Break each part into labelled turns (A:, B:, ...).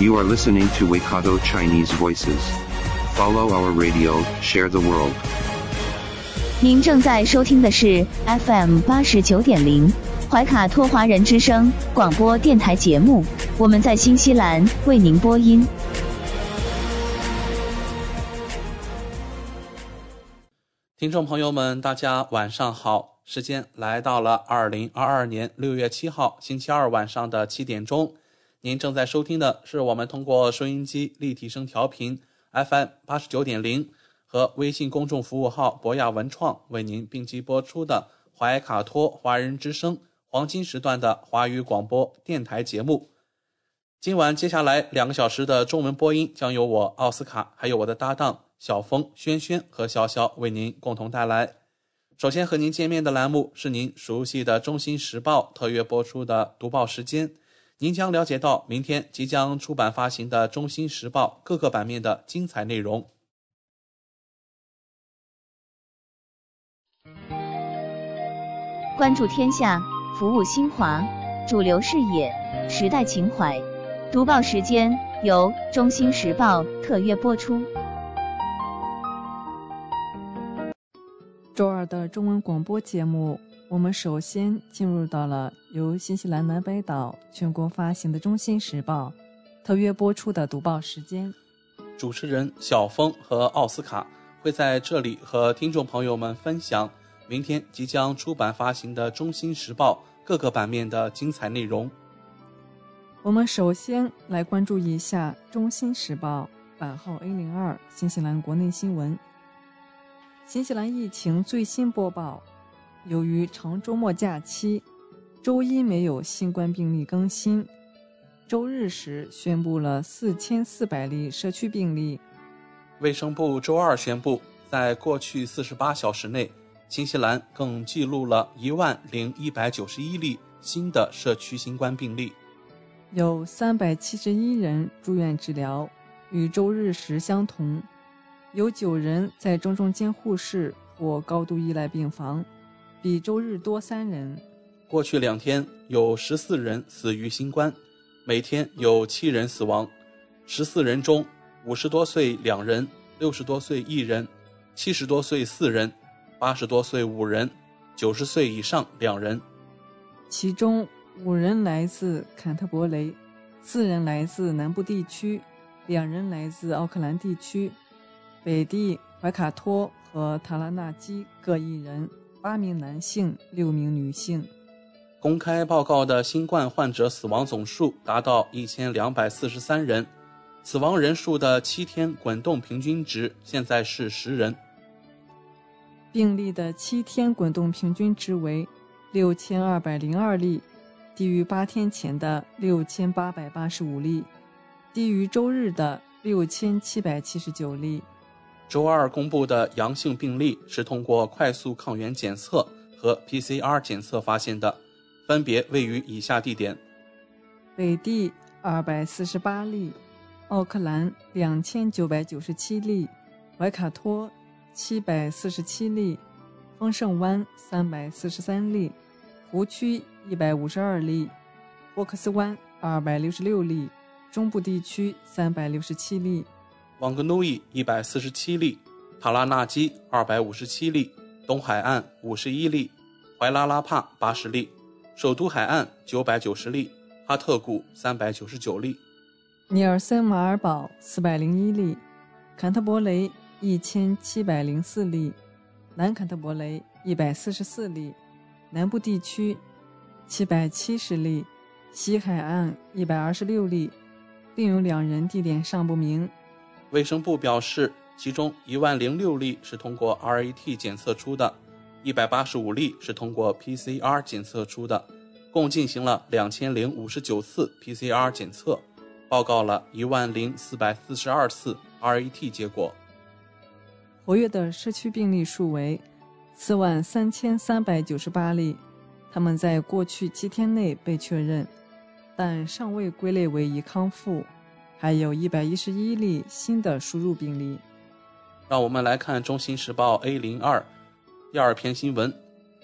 A: You are listening to Waikato Chinese Voices. Follow our radio, share the world.
B: 您正在收听的是 FM 八十九点零怀卡托华人之声广播电台节目，我们在新西兰为您播音。
C: 听众朋友们，大家晚上好，时间来到了二零二二年六月七号星期二晚上的七点钟。您正在收听的是我们通过收音机立体声调频 FM 八十九点零和微信公众服务号博雅文创为您并机播出的怀卡托华人之声黄金时段的华语广播电台节目。今晚接下来两个小时的中文播音将由我奥斯卡还有我的搭档小峰、轩轩和潇潇为您共同带来。首先和您见面的栏目是您熟悉的《中新时报》特约播出的读报时间。您将了解到明天即将出版发行的《中新时报》各个版面的精彩内容。
B: 关注天下，服务新华，主流视野，时代情怀。读报时间由《中新时报》特约播出。
D: 周二的中文广播节目，我们首先进入到了由新西兰南北岛全国发行的《中新时报》特约播出的读报时间。
C: 主持人小峰和奥斯卡会在这里和听众朋友们分享明天即将出版发行的《中新时报》各个版面的精彩内容。
D: 我们首先来关注一下《中新时报》版号 A 零二新西兰国内新闻。新西兰疫情最新播报：由于长周末假期，周一没有新冠病例更新。周日时宣布了四千四百例社区病例。
C: 卫生部周二宣布，在过去四十八小时内，新西兰更记录了一万零一百九十一例新的社区新冠病例。
D: 有三百七十一人住院治疗，与周日时相同。有九人在中重监护室或高度依赖病房，比周日多三人。
C: 过去两天有十四人死于新冠，每天有七人死亡。十四人中，五十多岁两人，六十多岁一人，七十多岁四人，八十多岁五人，九十岁以上两人。
D: 其中五人来自坎特伯雷，四人来自南部地区，两人来自奥克兰地区。北地、怀卡托和塔拉纳基各一人，八名男性，六名女性。
C: 公开报告的新冠患者死亡总数达到一千两百四十三人，死亡人数的七天滚动平均值现在是十人。
D: 病例的七天滚动平均值为六千二百零二例，低于八天前的六千八百八十五例，低于周日的六千七百七十九例。
C: 周二公布的阳性病例是通过快速抗原检测和 PCR 检测发现的，分别位于以下地点：
D: 北地二百四十八例，奥克兰两千九百九十七例，怀卡托七百四十七例，丰盛湾三百四十三例，湖区一百五十二例，沃克斯湾二百六十六例，中部地区三百六十七例。
C: 旺格努伊一百四十七例，塔拉纳基二百五十七例，东海岸五十一例，怀拉拉帕八十例，首都海岸九百九十例，哈特谷三百九十九例，
D: 尼尔森马尔堡四百零一例，坎特伯雷一千七百零四例，南坎特伯雷一百四十四例，南部地区七百七十例，西海岸一百二十六例，另有两人地点尚不明。
C: 卫生部表示，其中一万零六例是通过 RAT 检测出的，一百八十五例是通过 PCR 检测出的，共进行了两千零五十九次 PCR 检测。报告了一万零四百四十二次 RAT 结果。
D: 活跃的社区病例数为四万三千三百九十八例，他们在过去七天内被确认，但尚未归类为已康复。还有一百一十一例新的输入病例。
C: 让我们来看《中新时报》A 零二第二篇新闻：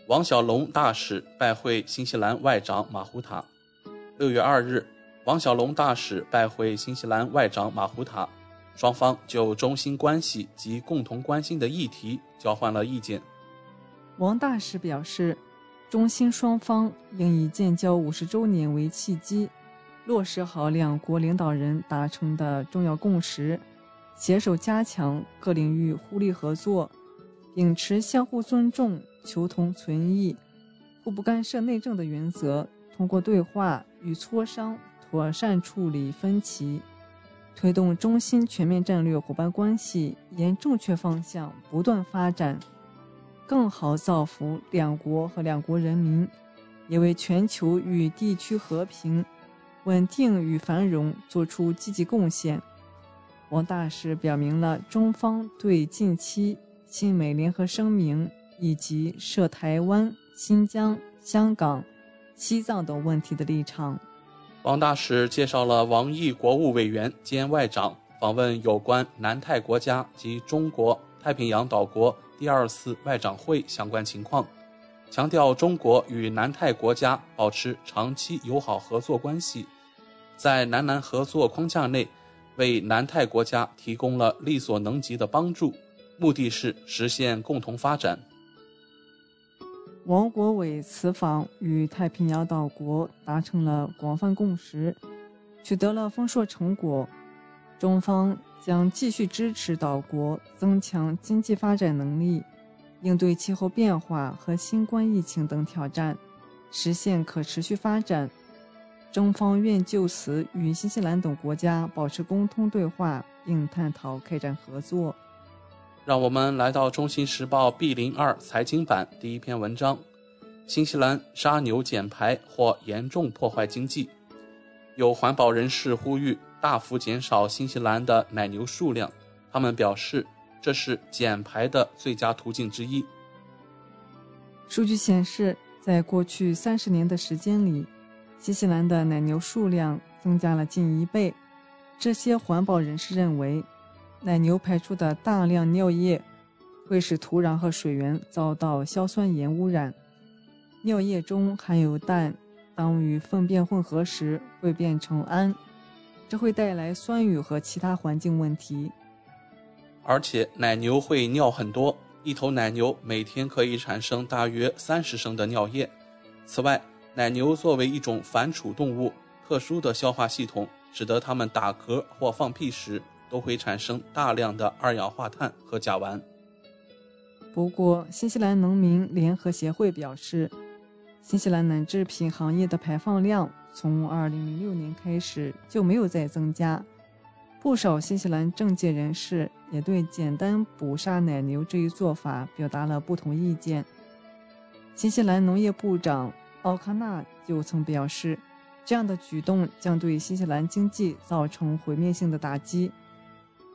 C: 王小龙大使拜会新西兰外长马胡塔。六月二日，王小龙大使拜会新西兰外长马胡塔，双方就中新关系及共同关心的议题交换了意见。
D: 王大使表示，中新双方应以建交五十周年为契机。落实好两国领导人达成的重要共识，携手加强各领域互利合作，秉持相互尊重、求同存异、互不干涉内政的原则，通过对话与磋商妥善处理分歧，推动中新全面战略伙伴关系沿正确方向不断发展，更好造福两国和两国人民，也为全球与地区和平。稳定与繁荣作出积极贡献。王大使表明了中方对近期亲美联合声明以及涉台湾、新疆、香港、西藏等问题的立场。
C: 王大使介绍了王毅国务委员兼外长访问有关南太国家及中国太平洋岛国第二次外长会相关情况，强调中国与南太国家保持长期友好合作关系。在南南合作框架内，为南太国家提供了力所能及的帮助，目的是实现共同发展。
D: 王国伟此访与太平洋岛国达成了广泛共识，取得了丰硕成果。中方将继续支持岛国增强经济发展能力，应对气候变化和新冠疫情等挑战，实现可持续发展。中方愿就此与新西兰等国家保持沟通对话，并探讨开展合作。
C: 让我们来到《中新时报》B 零二财经版第一篇文章：新西兰杀牛减排或严重破坏经济。有环保人士呼吁大幅减少新西兰的奶牛数量，他们表示这是减排的最佳途径之一。
D: 数据显示，在过去三十年的时间里。新西兰的奶牛数量增加了近一倍。这些环保人士认为，奶牛排出的大量尿液会使土壤和水源遭到硝酸盐污染。尿液中含有氮，当与粪便混合时会变成氨，这会带来酸雨和其他环境问题。
C: 而且，奶牛会尿很多，一头奶牛每天可以产生大约三十升的尿液。此外，奶牛作为一种反刍动物，特殊的消化系统使得它们打嗝或放屁时都会产生大量的二氧化碳和甲烷。
D: 不过，新西兰农民联合协会表示，新西兰奶制品行业的排放量从2006年开始就没有再增加。不少新西兰政界人士也对简单捕杀奶牛这一做法表达了不同意见。新西兰农业部长。奥康纳就曾表示，这样的举动将对新西兰经济造成毁灭性的打击。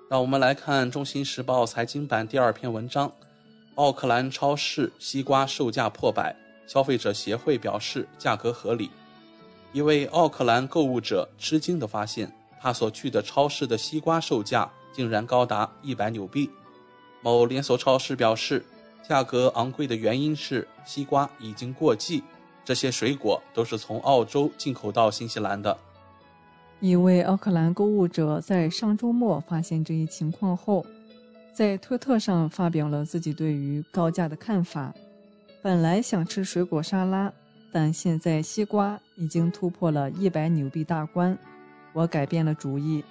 C: 让我们来看《中新时报》财经版第二篇文章：奥克兰超市西瓜售价破百，消费者协会表示价格合理。一位奥克兰购物者吃惊地发现，他所去的超市的西瓜售价竟然高达一百纽币。某连锁超市表示，价格昂贵的原因是西瓜已经过季。这些水果都是从澳洲进口到新西兰的。
D: 一位奥克兰购物者在上周末发现这一情况后，在推特上发表了自己对于高价的看法。本来想吃水果沙拉，但现在西瓜已经突破了一百纽币大关，我改变了主意。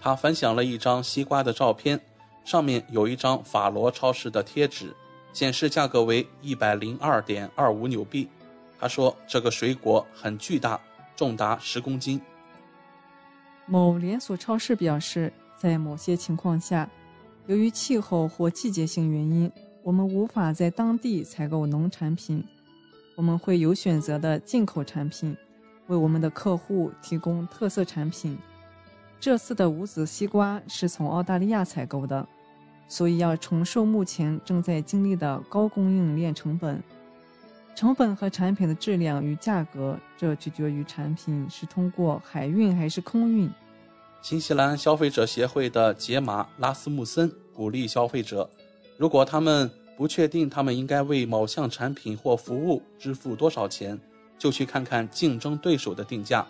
C: 他分享了一张西瓜的照片，上面有一张法罗超市的贴纸，显示价格为一百零二点二五纽币。他说：“这个水果很巨大，重达十公斤。”
D: 某连锁超市表示，在某些情况下，由于气候或季节性原因，我们无法在当地采购农产品，我们会有选择的进口产品，为我们的客户提供特色产品，这次的无籽西瓜是从澳大利亚采购的，所以要承受目前正在经历的高供应链成本。成本和产品的质量与价格，这取决于产品是通过海运还是空运。
C: 新西兰消费者协会的杰马拉斯穆森鼓励消费者，如果他们不确定他们应该为某项产品或服务支付多少钱，就去看看竞争对手的定价。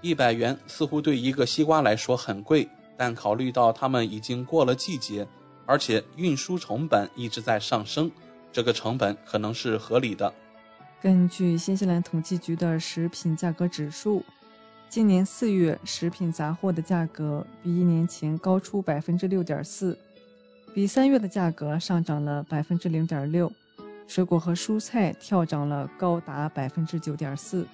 C: 一百元似乎对一个西瓜来说很贵，但考虑到他们已经过了季节，而且运输成本一直在上升，这个成本可能是合理的。
D: 根据新西兰统计局的食品价格指数，今年四月食品杂货的价格比一年前高出百分之六点四，比三月的价格上涨了百分之零点六。水果和蔬菜跳涨了高达百分之九点四，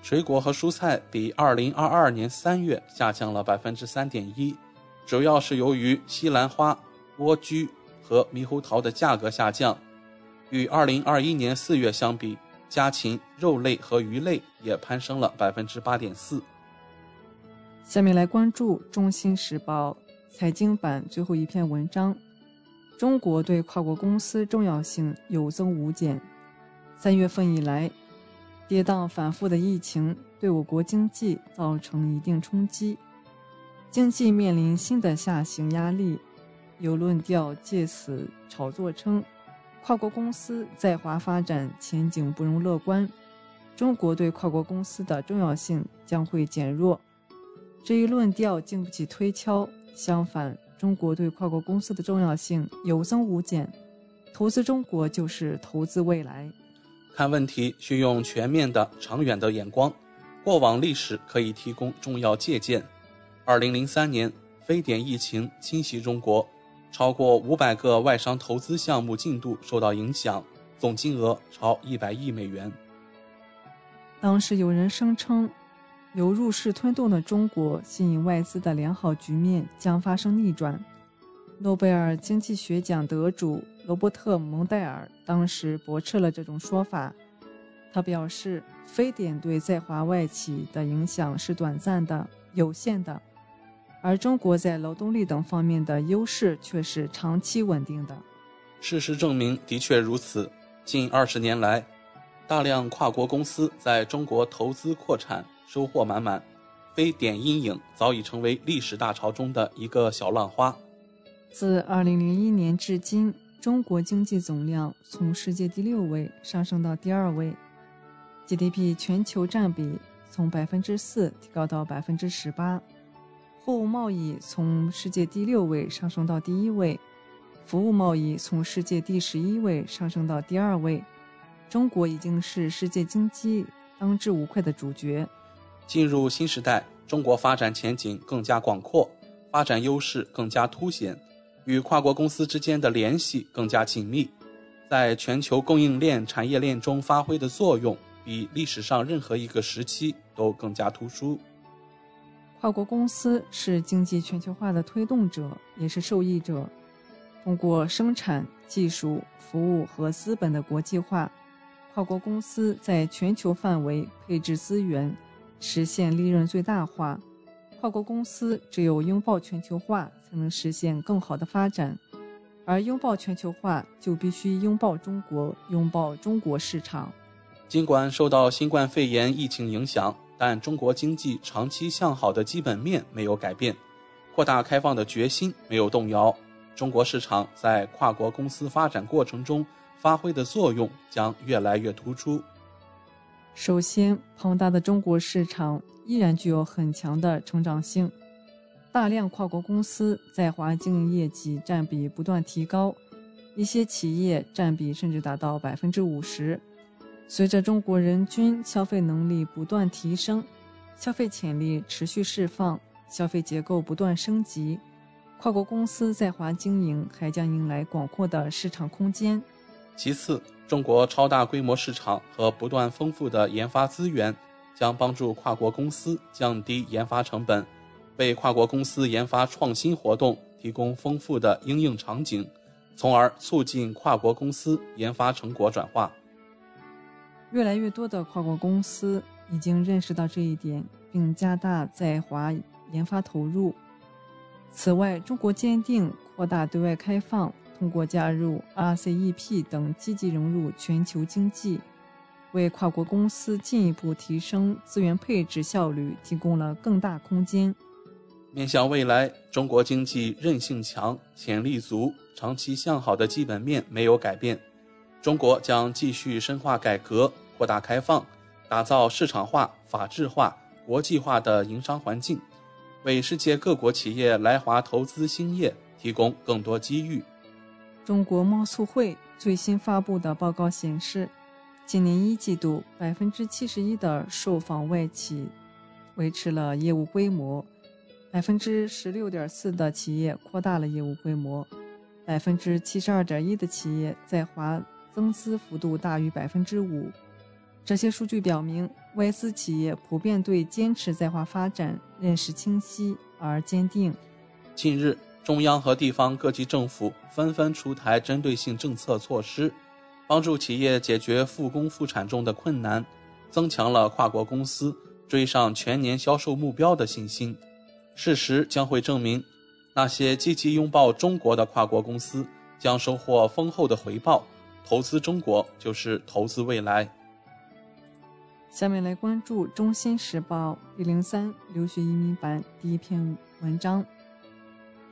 C: 水果和蔬菜比二零二二年三月下降了百分之三点一，主要是由于西兰花、莴苣和猕猴桃的价格下降，与二零二一年四月相比。家禽、肉类和鱼类也攀升了百分之八点四。
D: 下面来关注《中新时报》财经版最后一篇文章：中国对跨国公司重要性有增无减。三月份以来，跌宕反复的疫情对我国经济造成一定冲击，经济面临新的下行压力。有论调借此炒作称。跨国公司在华发展前景不容乐观，中国对跨国公司的重要性将会减弱。这一论调经不起推敲，相反，中国对跨国公司的重要性有增无减。投资中国就是投资未来。
C: 看问题需用全面的、长远的眼光，过往历史可以提供重要借鉴。二零零三年，非典疫情侵袭中国。超过五百个外商投资项目进度受到影响，总金额超一百亿美元。
D: 当时有人声称，由入世推动的中国吸引外资的良好局面将发生逆转。诺贝尔经济学奖得主罗伯特·蒙代尔当时驳斥了这种说法。他表示，非典对在华外企的影响是短暂的、有限的。而中国在劳动力等方面的优势却是长期稳定的。
C: 事实证明，的确如此。近二十年来，大量跨国公司在中国投资扩产，收获满满。非典阴影早已成为历史大潮中的一个小浪花。
D: 自2001年至今，中国经济总量从世界第六位上升到第二位，GDP 全球占比从百分之四提高到百分之十八。货物贸易从世界第六位上升到第一位，服务贸易从世界第十一位上升到第二位。中国已经是世界经济当之无愧的主角。
C: 进入新时代，中国发展前景更加广阔，发展优势更加凸显，与跨国公司之间的联系更加紧密，在全球供应链产业链中发挥的作用，比历史上任何一个时期都更加突出。
D: 跨国公司是经济全球化的推动者，也是受益者。通过生产、技术、服务和资本的国际化，跨国公司在全球范围配置资源，实现利润最大化。跨国公司只有拥抱全球化，才能实现更好的发展。而拥抱全球化，就必须拥抱中国，拥抱中国市场。
C: 尽管受到新冠肺炎疫情影响。但中国经济长期向好的基本面没有改变，扩大开放的决心没有动摇。中国市场在跨国公司发展过程中发挥的作用将越来越突出。
D: 首先，庞大的中国市场依然具有很强的成长性，大量跨国公司在华经营业绩占比不断提高，一些企业占比甚至达到百分之五十。随着中国人均消费能力不断提升，消费潜力持续释放，消费结构不断升级，跨国公司在华经营还将迎来广阔的市场空间。
C: 其次，中国超大规模市场和不断丰富的研发资源将帮助跨国公司降低研发成本，为跨国公司研发创新活动提供丰富的应用场景，从而促进跨国公司研发成果转化。
D: 越来越多的跨国公司已经认识到这一点，并加大在华研发投入。此外，中国坚定扩大对外开放，通过加入 RCEP 等积极融入全球经济，为跨国公司进一步提升资源配置效率提供了更大空间。
C: 面向未来，中国经济韧性强、潜力足、长期向好的基本面没有改变。中国将继续深化改革、扩大开放，打造市场化、法治化、国际化的营商环境，为世界各国企业来华投资兴业提供更多机遇。
D: 中国贸促会最新发布的报告显示，今年一季度，百分之七十一的受访外企维持了业务规模。百分之十六点四的企业扩大了业务规模，百分之七十二点一的企业在华增资幅度大于百分之五。这些数据表明，外资企业普遍对坚持在华发展认识清晰而坚定。
C: 近日，中央和地方各级政府纷纷出台针对性政策措施，帮助企业解决复工复产中的困难，增强了跨国公司追上全年销售目标的信心。事实将会证明，那些积极拥抱中国的跨国公司将收获丰厚的回报。投资中国就是投资未来。
D: 下面来关注《中新时报》一零三留学移民版第一篇文章：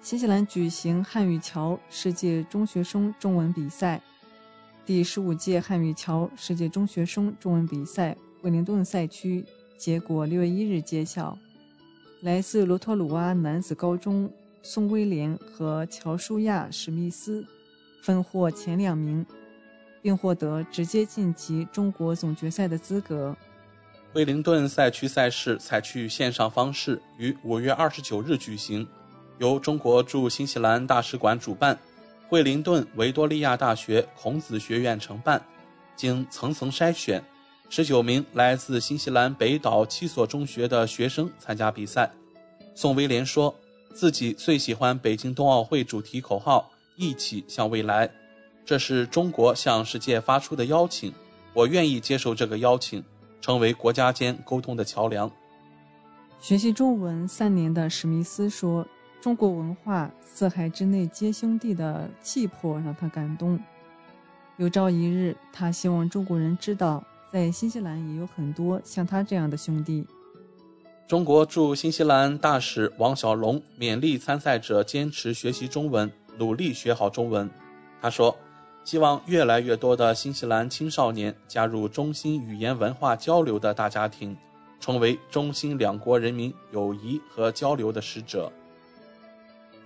D: 新西兰举行汉语桥世界中学生中文比赛，第十五届汉语桥世界中学生中文比赛惠灵顿赛区结果六月一日揭晓。来自罗托鲁瓦男子高中宋威廉和乔舒亚·史密斯分获前两名，并获得直接晋级中国总决赛的资格。
C: 惠灵顿赛区赛事采取线上方式，于五月二十九日举行，由中国驻新西兰大使馆主办，惠灵顿维多利亚大学孔子学院承办，经层层筛选。十九名来自新西兰北岛七所中学的学生参加比赛。宋威廉说自己最喜欢北京冬奥会主题口号“一起向未来”，这是中国向世界发出的邀请，我愿意接受这个邀请，成为国家间沟通的桥梁。
D: 学习中文三年的史密斯说：“中国文化四海之内皆兄弟的气魄让他感动。有朝一日，他希望中国人知道。”在新西兰也有很多像他这样的兄弟。
C: 中国驻新西兰大使王小龙勉励参赛者坚持学习中文，努力学好中文。他说：“希望越来越多的新西兰青少年加入中新语言文化交流的大家庭，成为中新两国人民友谊和交流的使者。”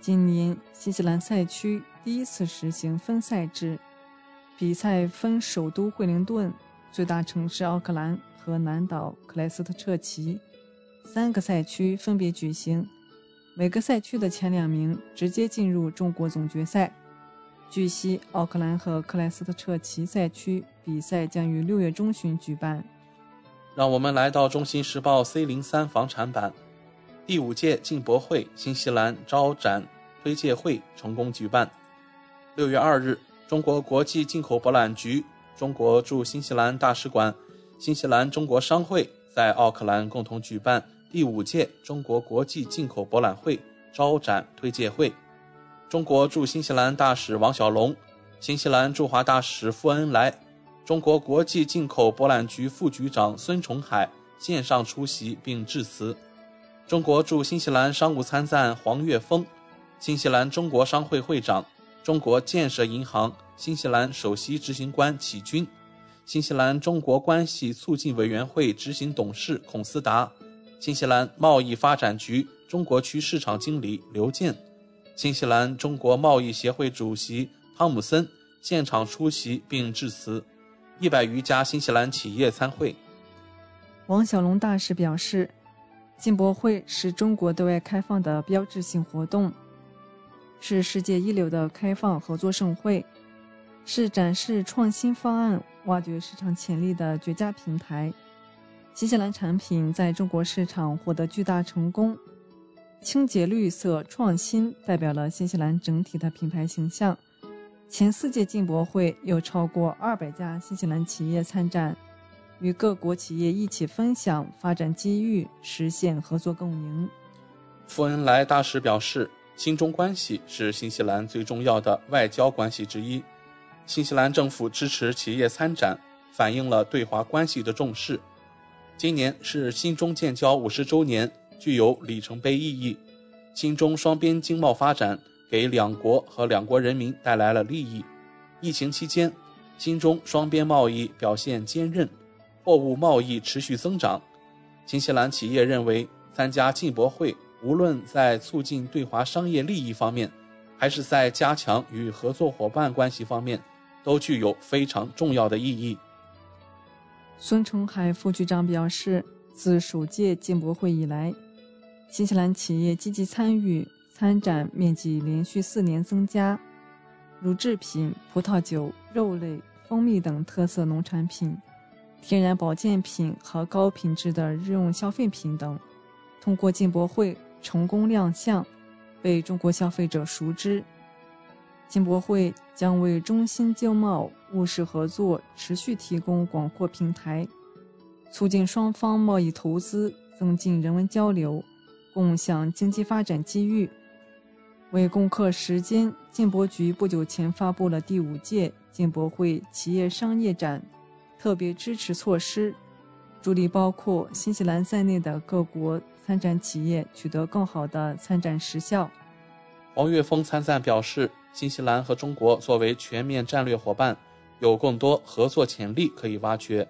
D: 今年新西兰赛区第一次实行分赛制，比赛分首都惠灵顿。最大城市奥克兰和南岛克莱斯特彻奇三个赛区分别举行，每个赛区的前两名直接进入中国总决赛。据悉，奥克兰和克莱斯特彻奇赛区比赛将于六月中旬举办。
C: 让我们来到《中新时报》C 零三房产版，第五届进博会新西兰招展推介会成功举办。六月二日，中国国际进口博览局。中国驻新西兰大使馆、新西兰中国商会在奥克兰共同举办第五届中国国际进口博览会招展推介会。中国驻新西兰大使王小龙、新西兰驻华大使傅恩来、中国国际进口博览局副局长孙崇海线上出席并致辞。中国驻新西兰商务参赞黄岳峰、新西兰中国商会会长、中国建设银行。新西兰首席执行官启军，新西兰中国关系促进委员会执行董事孔思达，新西兰贸易发展局中国区市场经理刘健，新西兰中国贸易协会主席汤姆森现场出席并致辞，一百余家新西兰企业参会。
D: 王小龙大使表示，进博会是中国对外开放的标志性活动，是世界一流的开放合作盛会。是展示创新方案、挖掘市场潜力的绝佳平台。新西兰产品在中国市场获得巨大成功，清洁、绿色、创新代表了新西兰整体的品牌形象。前四届进博会有超过二百家新西兰企业参展，与各国企业一起分享发展机遇，实现合作共赢。
C: 傅恩来大使表示，新中关系是新西兰最重要的外交关系之一。新西兰政府支持企业参展，反映了对华关系的重视。今年是新中建交五十周年，具有里程碑意义。新中双边经贸发展给两国和两国人民带来了利益。疫情期间，新中双边贸易表现坚韧，货物贸易持续增长。新西兰企业认为，参加进博会，无论在促进对华商业利益方面，还是在加强与合作伙伴关系方面。都具有非常重要的意义。
D: 孙成海副局长表示，自首届进博会以来，新西兰企业积极参与参展，面积连续四年增加。乳制品、葡萄酒、肉类、蜂蜜等特色农产品、天然保健品和高品质的日用消费品等，通过进博会成功亮相，被中国消费者熟知。进博会将为中新经贸务实合作持续提供广阔平台，促进双方贸易投资，增进人文交流，共享经济发展机遇。为攻克时间，进博局不久前发布了第五届进博会企业商业展特别支持措施，助力包括新西兰在内的各国参展企业取得更好的参展实效。
C: 王岳峰参赞表示。新西兰和中国作为全面战略伙伴，有更多合作潜力可以挖掘。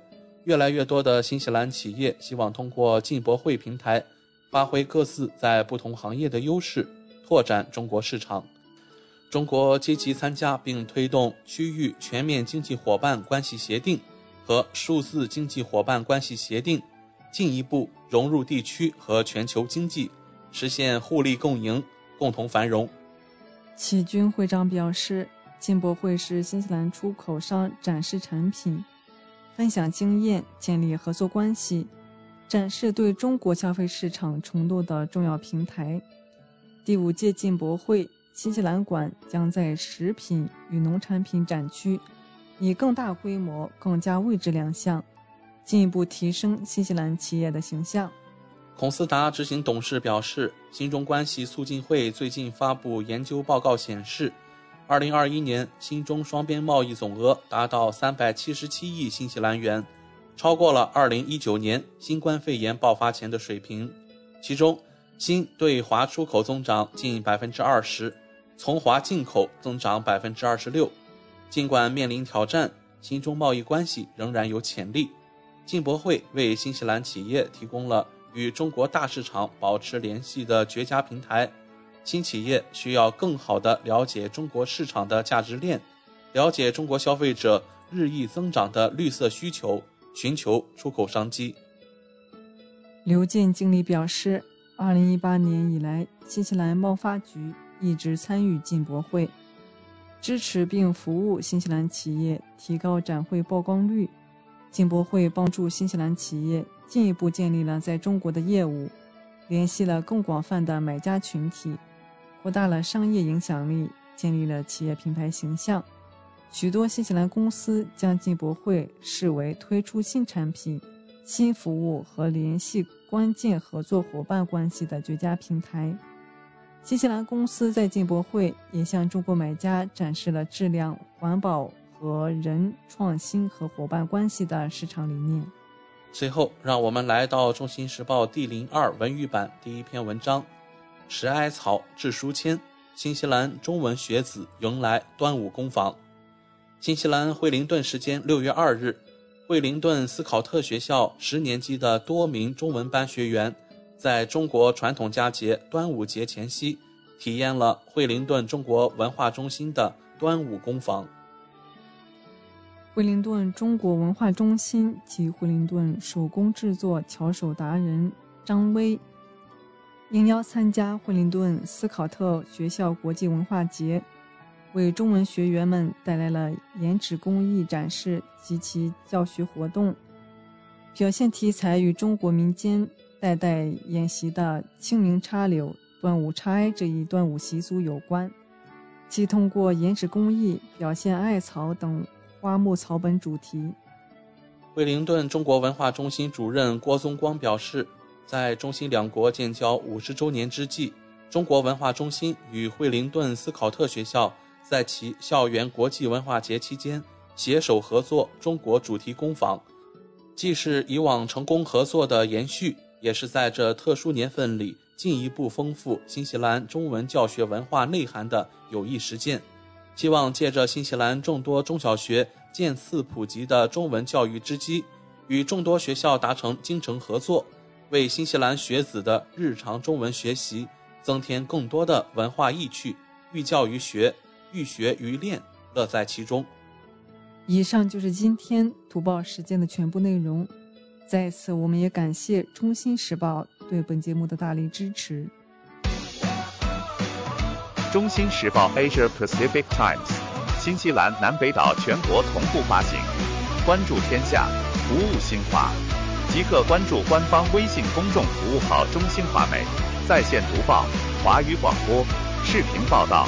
C: 越来越多的新西兰企业希望通过进博会平台，发挥各自在不同行业的优势，拓展中国市场。中国积极参加并推动区域全面经济伙伴关系协定和数字经济伙伴关系协定，进一步融入地区和全球经济，实现互利共赢、共同繁荣。
D: 启军会长表示，进博会是新西兰出口商展示产品、分享经验、建立合作关系、展示对中国消费市场程度的重要平台。第五届进博会新西兰馆将在食品与农产品展区以更大规模、更加位置亮相，进一步提升新西兰企业的形象。
C: 孔斯达执行董事表示，新中关系促进会最近发布研究报告显示，2021年新中双边贸易总额达到377亿新西兰元，超过了2019年新冠肺炎爆发前的水平。其中，新对华出口增长近20%，从华进口增长26%。尽管面临挑战，新中贸易关系仍然有潜力。进博会为新西兰企业提供了。与中国大市场保持联系的绝佳平台，新企业需要更好地了解中国市场的价值链，了解中国消费者日益增长的绿色需求，寻求出口商机。
D: 刘健经理表示，二零一八年以来，新西兰贸发局一直参与进博会，支持并服务新西兰企业，提高展会曝光率。进博会帮助新西兰企业。进一步建立了在中国的业务，联系了更广泛的买家群体，扩大了商业影响力，建立了企业品牌形象。许多新西兰公司将进博会视为推出新产品、新服务和联系关键合作伙伴关系的绝佳平台。新西兰公司在进博会也向中国买家展示了质量、环保和人创新和伙伴关系的市场理念。
C: 随后，让我们来到《中新时报》第零二文娱版第一篇文章：拾艾草制书签，新西兰中文学子迎来端午工坊。新西兰惠灵顿时间六月二日，惠灵顿斯考特学校十年级的多名中文班学员，在中国传统佳节端午节前夕，体验了惠灵顿中国文化中心的端午工坊。
D: 惠灵顿中国文化中心及惠灵顿手工制作巧手达人张威应邀参加惠灵顿斯考特学校国际文化节，为中文学员们带来了研纸工艺展示及其教学活动。表现题材与中国民间代代沿袭的清明插柳、端午插艾这一端午习俗有关，即通过研纸工艺表现艾草等。花木草本主题。
C: 惠灵顿中国文化中心主任郭宗光表示，在中新两国建交五十周年之际，中国文化中心与惠灵顿斯考特学校在其校园国际文化节期间携手合作中国主题工坊，既是以往成功合作的延续，也是在这特殊年份里进一步丰富新西兰中文教学文化内涵的有益实践。希望借着新西兰众多中小学渐次普及的中文教育之机，与众多学校达成精诚合作。为新西兰学子的日常中文学习增添更多的文化意趣，寓教于学，寓学于练，乐在其中。
D: 以上就是今天读报时间的全部内容。在此，我们也感谢《中新时报》对本节目的大力支持。
E: 《中新时报 Asia Pacific Times》，新西兰南北岛全国同步发行，关注天下，服务新华。即刻关注官方微信公众服务号“中新华媒”，在线读报、华语广播、视频报道，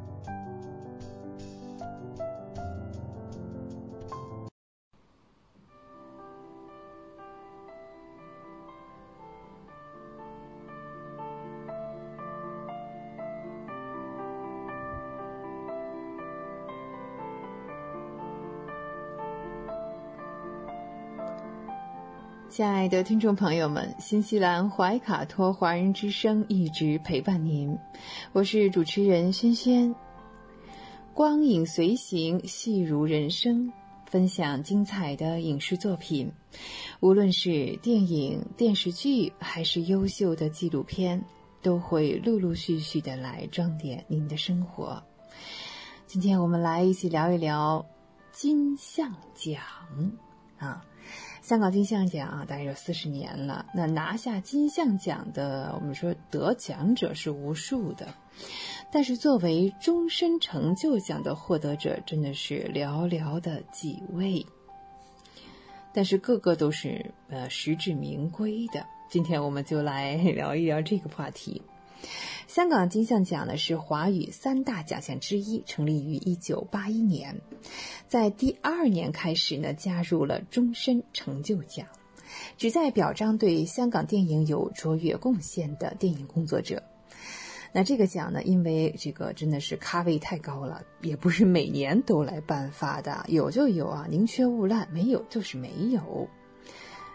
F: 亲爱的听众朋友们，新西兰怀卡托华人之声一直陪伴您，我是主持人轩轩。光影随行，戏如人生，分享精彩的影视作品，无论是电影、电视剧，还是优秀的纪录片，都会陆陆续续的来装点您的生活。今天我们来一起聊一聊金像奖啊。香港金像奖啊，大概有四十年了。那拿下金像奖的，我们说得奖者是无数的，但是作为终身成就奖的获得者，真的是寥寥的几位。但是个个都是呃实至名归的。今天我们就来聊一聊这个话题。香港金像奖呢是华语三大奖项之一，成立于一九八一年，在第二年开始呢加入了终身成就奖，旨在表彰对香港电影有卓越贡献的电影工作者。那这个奖呢，因为这个真的是咖位太高了，也不是每年都来颁发的，有就有啊，宁缺毋滥，没有就是没有。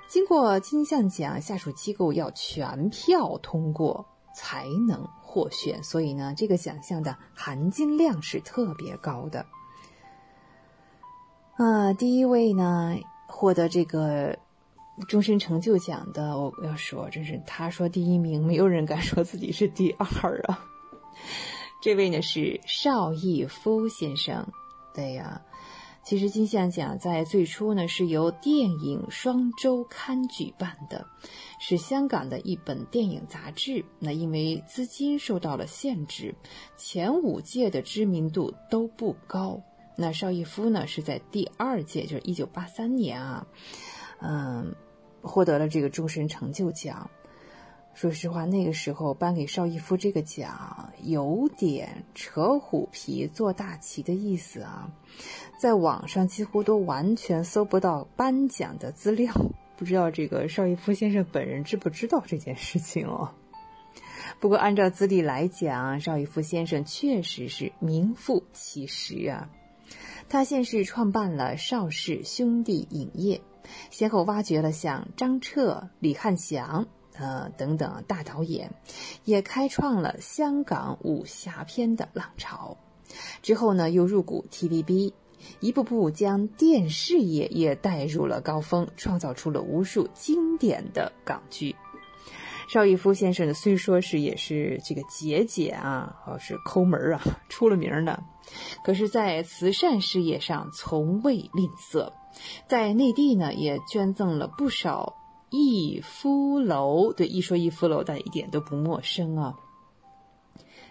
F: 经过金像奖下属机构要全票通过才能。获选，所以呢，这个奖项的含金量是特别高的。啊，第一位呢，获得这个终身成就奖的，我要说，真是他说第一名，没有人敢说自己是第二啊。这位呢是邵逸夫先生，对呀。其实金像奖在最初呢是由电影双周刊举办的，是香港的一本电影杂志。那因为资金受到了限制，前五届的知名度都不高。那邵逸夫呢是在第二届，就是一九八三年啊，嗯，获得了这个终身成就奖。说实话，那个时候颁给邵逸夫这个奖，有点扯虎皮做大旗的意思啊。在网上几乎都完全搜不到颁奖的资料，不知道这个邵逸夫先生本人知不知道这件事情哦。不过按照资历来讲，邵逸夫先生确实是名副其实啊。他先是创办了邵氏兄弟影业，先后挖掘了像张彻、李汉祥。呃，等等大导演，也开创了香港武侠片的浪潮。之后呢，又入股 TVB，一步步将电视业也带入了高峰，创造出了无数经典的港剧。邵逸夫先生呢，虽说是也是这个节俭啊，或是抠门啊，出了名的，可是，在慈善事业上从未吝啬，在内地呢，也捐赠了不少逸夫楼。对，一说逸夫楼，大家一点都不陌生啊。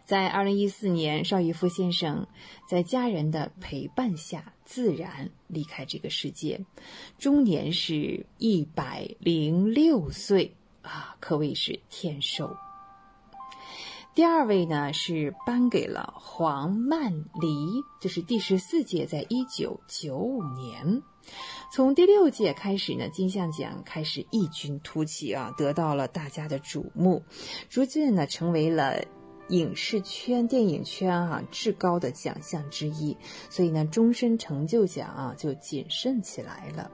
F: 在二零一四年，邵逸夫先生在家人的陪伴下自然离开这个世界，终年是一百零六岁啊，可谓是天寿。第二位呢是颁给了黄曼梨，这是第十四届，在一九九五年，从第六届开始呢，金像奖开始异军突起啊，得到了大家的瞩目，逐渐呢成为了。影视圈、电影圈啊，至高的奖项之一，所以呢，终身成就奖啊就谨慎起来了。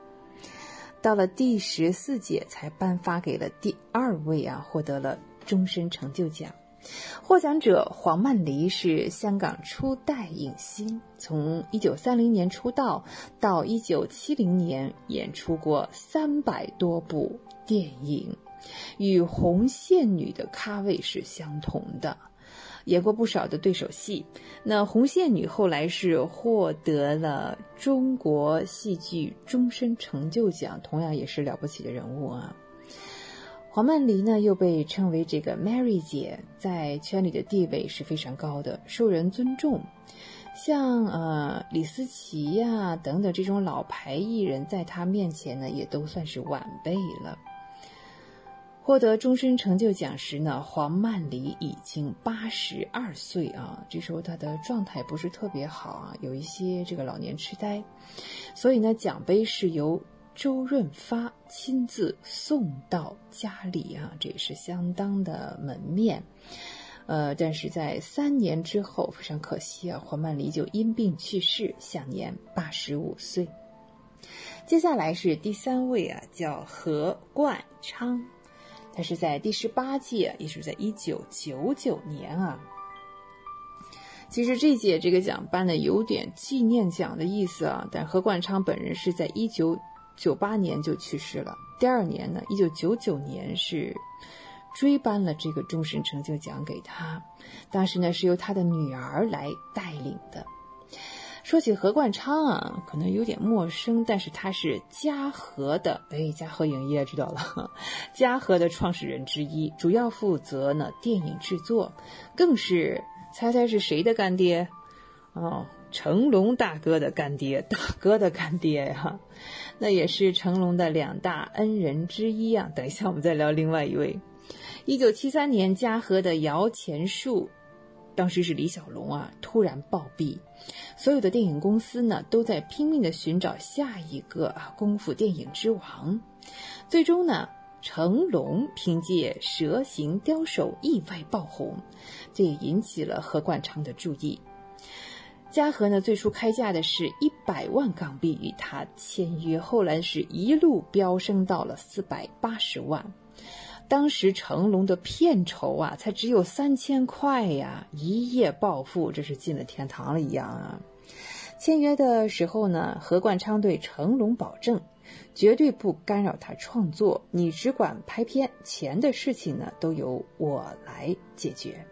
F: 到了第十四届，才颁发给了第二位啊，获得了终身成就奖。获奖者黄曼梨是香港初代影星，从一九三零年出道到一九七零年，演出过三百多部电影，与红线女的咖位是相同的。演过不少的对手戏，那红线女后来是获得了中国戏剧终身成就奖，同样也是了不起的人物啊。黄曼梨呢又被称为这个 Mary 姐，在圈里的地位是非常高的，受人尊重。像呃李思琪呀等等这种老牌艺人，在她面前呢也都算是晚辈了。获得终身成就奖时呢，黄曼梨已经八十二岁啊，这时候她的状态不是特别好啊，有一些这个老年痴呆，所以呢，奖杯是由周润发亲自送到家里啊，这也是相当的门面。呃，但是在三年之后，非常可惜啊，黄曼梨就因病去世，享年八十五岁。接下来是第三位啊，叫何冠昌。他是在第十八届，也是在一九九九年啊。其实这届这个奖颁的有点纪念奖的意思啊，但何冠昌本人是在一九九八年就去世了。第二年呢，一九九九年是追颁了这个终身成就奖给他，当时呢是由他的女儿来带领的。说起何冠昌啊，可能有点陌生，但是他是嘉禾的，哎，嘉禾影业知道了，嘉禾的创始人之一，主要负责呢电影制作，更是猜猜是谁的干爹？哦，成龙大哥的干爹，大哥的干爹呀，那也是成龙的两大恩人之一啊。等一下我们再聊另外一位，一九七三年嘉禾的摇钱树。当时是李小龙啊，突然暴毙，所有的电影公司呢都在拼命的寻找下一个啊功夫电影之王。最终呢，成龙凭借《蛇形刁手》意外爆红，这也引起了何冠昌的注意。嘉禾呢最初开价的是一百万港币与他签约，后来是一路飙升到了四百八十万。当时成龙的片酬啊，才只有三千块呀，一夜暴富，这是进了天堂了一样啊！签约的时候呢，何冠昌对成龙保证，绝对不干扰他创作，你只管拍片，钱的事情呢，都由我来解决。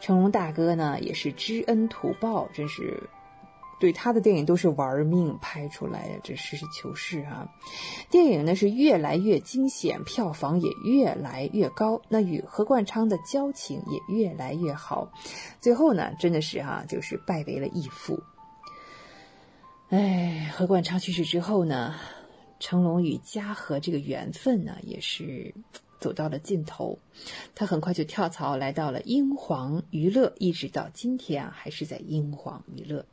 F: 成龙大哥呢，也是知恩图报，真是。对他的电影都是玩命拍出来的，这实事求是啊！电影呢是越来越惊险，票房也越来越高，那与何冠昌的交情也越来越好，最后呢真的是哈，就是拜为了义父。哎，何冠昌去世之后呢，成龙与嘉禾这个缘分呢也是走到了尽头，他很快就跳槽来到了英皇娱乐，一直到今天啊还是在英皇娱乐。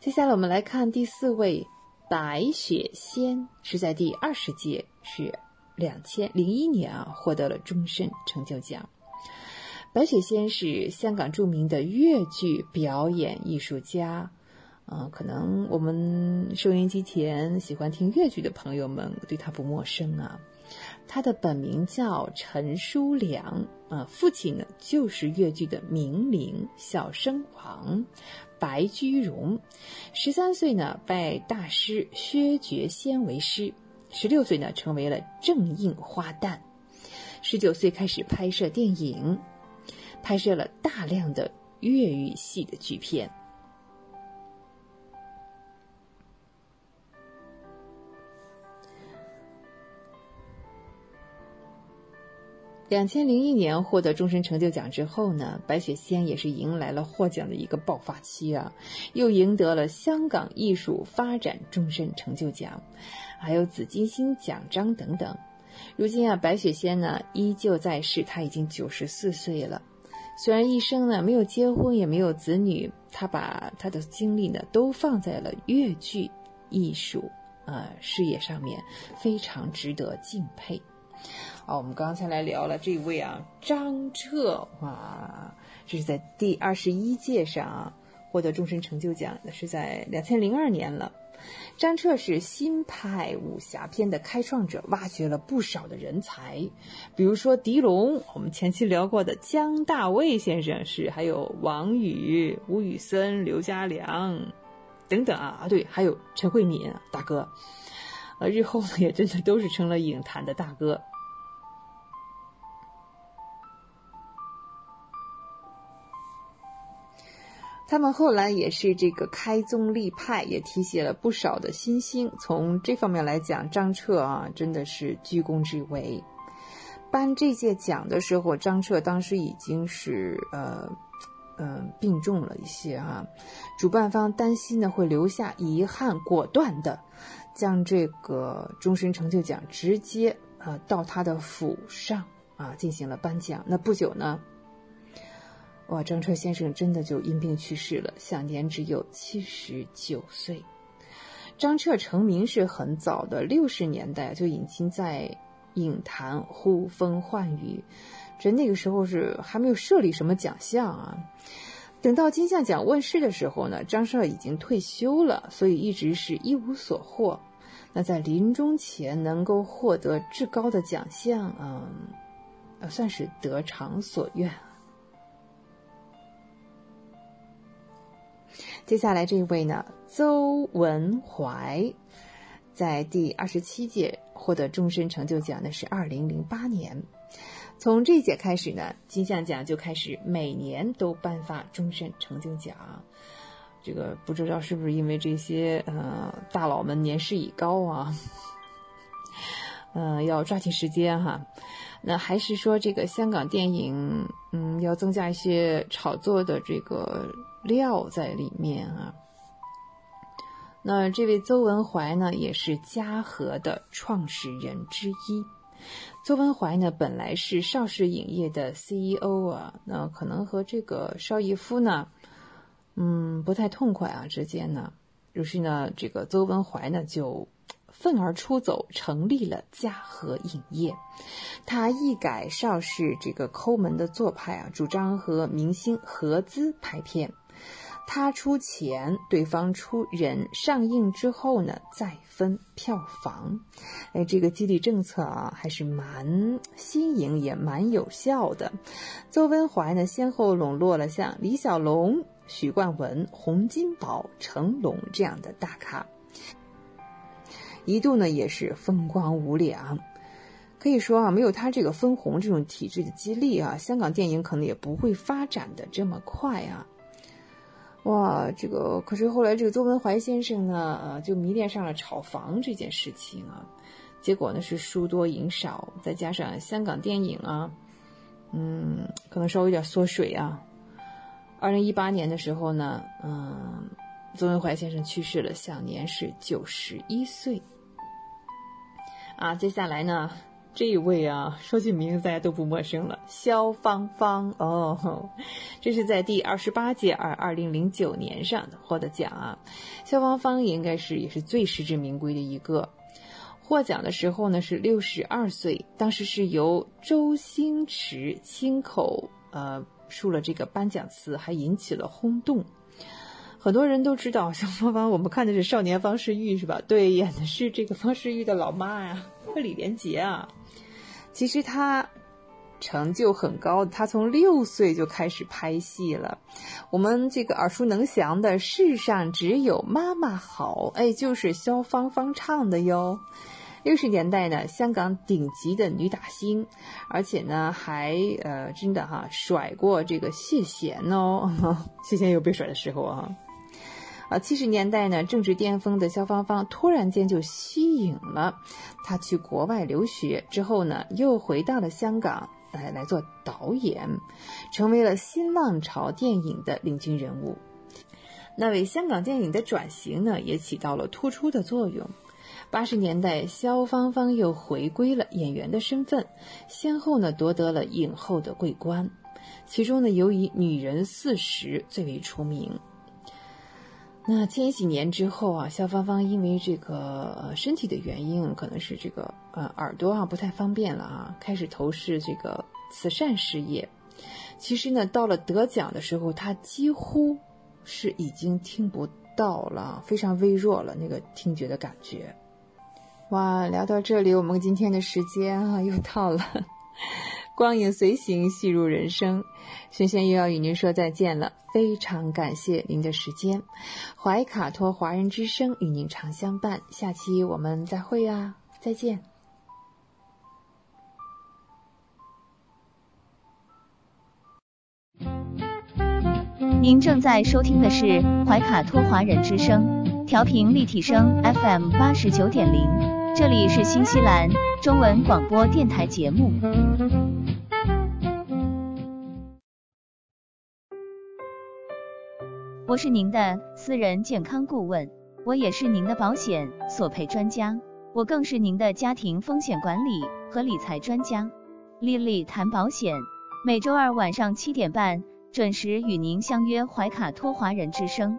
F: 接下来我们来看第四位，白雪仙是在第二十届，是两千零一年啊获得了终身成就奖。白雪仙是香港著名的粤剧表演艺术家，啊，可能我们收音机前喜欢听粤剧的朋友们对她不陌生啊。她的本名叫陈淑良，啊，父亲呢就是粤剧的名伶小生王。白居荣。十三岁呢，拜大师薛觉先为师。十六岁呢，成为了正印花旦。十九岁开始拍摄电影，拍摄了大量的粤语戏的剧片。两千零一年获得终身成就奖之后呢，白雪仙也是迎来了获奖的一个爆发期啊，又赢得了香港艺术发展终身成就奖，还有紫金星奖章等等。如今啊，白雪仙呢依旧在世，她已经九十四岁了。虽然一生呢没有结婚，也没有子女，她把她的精力呢都放在了粤剧艺术呃事业上面，非常值得敬佩。好，我们刚才来聊了这位啊，张彻哇，这是在第二十一届上获得终身成就奖那，是在两千零二年了。张彻是新派武侠片的开创者，挖掘了不少的人才，比如说狄龙，我们前期聊过的姜大卫先生是，还有王宇、吴宇森、刘家良等等啊啊，对，还有陈慧敏大哥，呃，日后呢也真的都是成了影坛的大哥。他们后来也是这个开宗立派，也提携了不少的新星。从这方面来讲，张彻啊，真的是居功至伟。颁这届奖的时候，张彻当时已经是呃，嗯，病重了一些啊。主办方担心呢会留下遗憾，果断的将这个终身成就奖直接呃到他的府上啊进行了颁奖。那不久呢。哇，张彻先生真的就因病去世了，享年只有七十九岁。张彻成名是很早的，六十年代就已经在影坛呼风唤雨。这那个时候是还没有设立什么奖项啊。等到金像奖问世的时候呢，张彻已经退休了，所以一直是一无所获。那在临终前能够获得至高的奖项，嗯，算是得偿所愿。接下来这一位呢，邹文怀，在第二十七届获得终身成就奖，那是二零零八年。从这一届开始呢，金像奖就开始每年都颁发终身成就奖。这个不知道是不是因为这些呃大佬们年事已高啊，嗯，要抓紧时间哈。那还是说这个香港电影，嗯，要增加一些炒作的这个料在里面啊。那这位邹文怀呢，也是嘉禾的创始人之一。邹文怀呢，本来是邵氏影业的 CEO 啊，那可能和这个邵逸夫呢，嗯，不太痛快啊之间呢，于是呢，这个邹文怀呢就。愤而出走，成立了嘉禾影业。他一改邵氏这个抠门的做派啊，主张和明星合资拍片，他出钱，对方出人，上映之后呢再分票房。哎，这个激励政策啊，还是蛮新颖，也蛮有效的。邹文怀呢，先后笼络了像李小龙、许冠文、洪金宝、成龙这样的大咖。一度呢也是风光无两，可以说啊，没有他这个分红这种体制的激励啊，香港电影可能也不会发展的这么快啊。哇，这个可是后来这个邹文怀先生呢，呃，就迷恋上了炒房这件事情啊，结果呢是输多赢少，再加上香港电影啊，嗯，可能稍微有点缩水啊。二零一八年的时候呢，嗯，邹文怀先生去世了，享年是九十一岁。啊，接下来呢，这一位啊，说起名字大家都不陌生了，肖芳芳哦，这是在第二十八届二二零零九年上获得奖啊。肖芳芳应该是也是最实至名归的一个，获奖的时候呢是六十二岁，当时是由周星驰亲口呃述了这个颁奖词，还引起了轰动。很多人都知道肖芳芳，我们看的是《少年方世玉》是吧？对，演的是这个方世玉的老妈呀，和李连杰啊。其实她成就很高，他从六岁就开始拍戏了。我们这个耳熟能详的《世上只有妈妈好》，哎，就是萧芳芳唱的哟。六十年代呢，香港顶级的女打星，而且呢还呃真的哈甩过这个谢贤哦，谢贤有被甩的时候啊。啊，七十年代呢，正值巅峰的萧芳芳突然间就息影了。她去国外留学之后呢，又回到了香港来来做导演，成为了新浪潮电影的领军人物。那为香港电影的转型呢，也起到了突出的作用。八十年代，萧芳芳又回归了演员的身份，先后呢夺得了影后的桂冠，其中呢，尤以《女人四十》最为出名。那千禧年之后啊，萧芳芳因为这个身体的原因，可能是这个呃耳朵啊不太方便了啊，开始投视这个慈善事业。其实呢，到了得奖的时候，她几乎是已经听不到了，非常微弱了那个听觉的感觉。哇，聊到这里，我们今天的时间啊又到了。光影随行，戏入人生。轩轩又要与您说再见了，非常感谢您的时间。怀卡托华人之声与您常相伴，下期我们再会啊，再见。
B: 您正在收听的是怀卡托华人之声，调频立体声 FM 八十九点零，这里是新西兰中文广播电台节目。我是您的私人健康顾问，我也是您的保险索赔专家，我更是您的家庭风险管理和理财专家。丽丽谈保险，每周二晚上七点半准时与您相约怀卡托华人之声。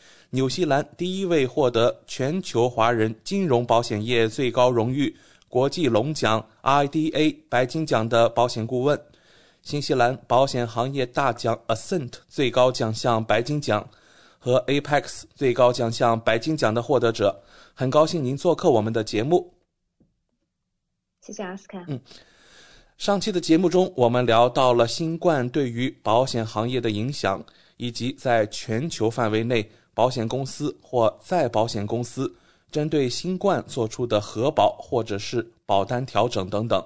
C: 纽西兰第一位获得全球华人金融保险业最高荣誉。国际龙奖 IDA 白金奖的保险顾问，新西兰保险行业大奖 Ascent 最高奖项白金奖和 Apex 最高奖项白金奖的获得者，很高兴您做客我们的节目。
G: 谢谢阿斯卡。
C: 嗯，上期的节目中，我们聊到了新冠对于保险行业的影响，以及在全球范围内保险公司或再保险公司。针对新冠做出的核保或者是保单调整等等，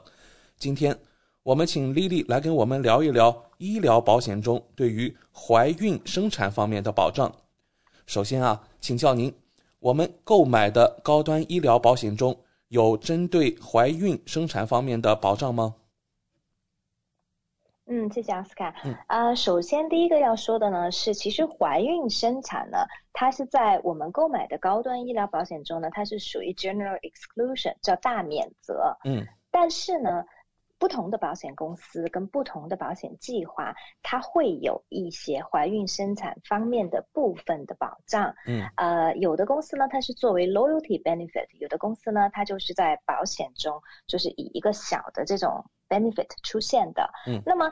C: 今天我们请丽丽来跟我们聊一聊医疗保险中对于怀孕生产方面的保障。首先啊，请教您，我们购买的高端医疗保险中有针对怀孕生产方面的保障吗？
G: 嗯，谢谢奥斯卡。嗯，呃，首先第一个要说的呢是，其实怀孕生产呢，它是在我们购买的高端医疗保险中呢，它是属于 general exclusion，叫大免责。
C: 嗯，
G: 但是呢，不同的保险公司跟不同的保险计划，它会有一些怀孕生产方面的部分的保障。
C: 嗯，
G: 呃，有的公司呢，它是作为 loyalty benefit，有的公司呢，它就是在保险中，就是以一个小的这种。benefit 出现的，
C: 嗯，
G: 那么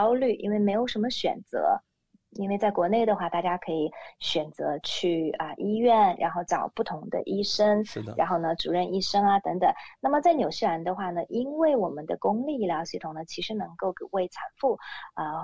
G: 虑，因为没有什么选择。因为在国内的话，大家可以选择去啊医院，然后找不同的医生，
C: 是的。
G: 然后呢，主任医生啊等等。那么在纽西兰的话呢，因为我们的公立医疗系统呢，其实能够为产妇啊。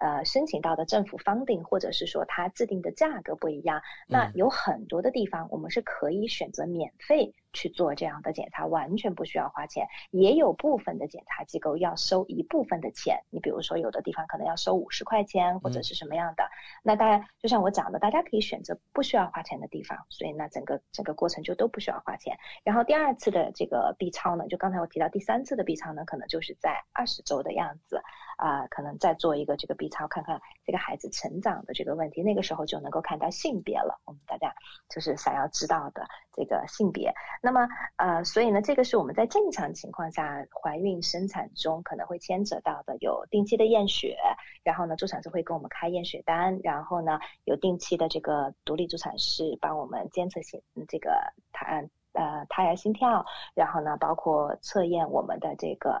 G: 呃，申请到的政府 funding，或者是说它制定的价格不一样，那有很多的地方我们是可以选择免费。去做这样的检查完全不需要花钱，也有部分的检查机构要收一部分的钱。你比如说有的地方可能要收五十块钱或者是什么样的。那大家，就像我讲的，大家可以选择不需要花钱的地方，所以那整个整个过程就都不需要花钱。然后第二次的这个 B 超呢，就刚才我提到第三次的 B 超呢，可能就是在二十周的样子啊，可能再做一个这个 B 超，看看这个孩子成长的这个问题，那个时候就能够看到性别了。我们大家就是想要知道的这个性别。那么，呃，所以呢，这个是我们在正常情况下怀孕生产中可能会牵扯到的，有定期的验血，然后呢，助产士会给我们开验血单，然后呢，有定期的这个独立助产士帮我们监测心这个胎呃胎儿心跳，然后呢，包括测验我们的这个。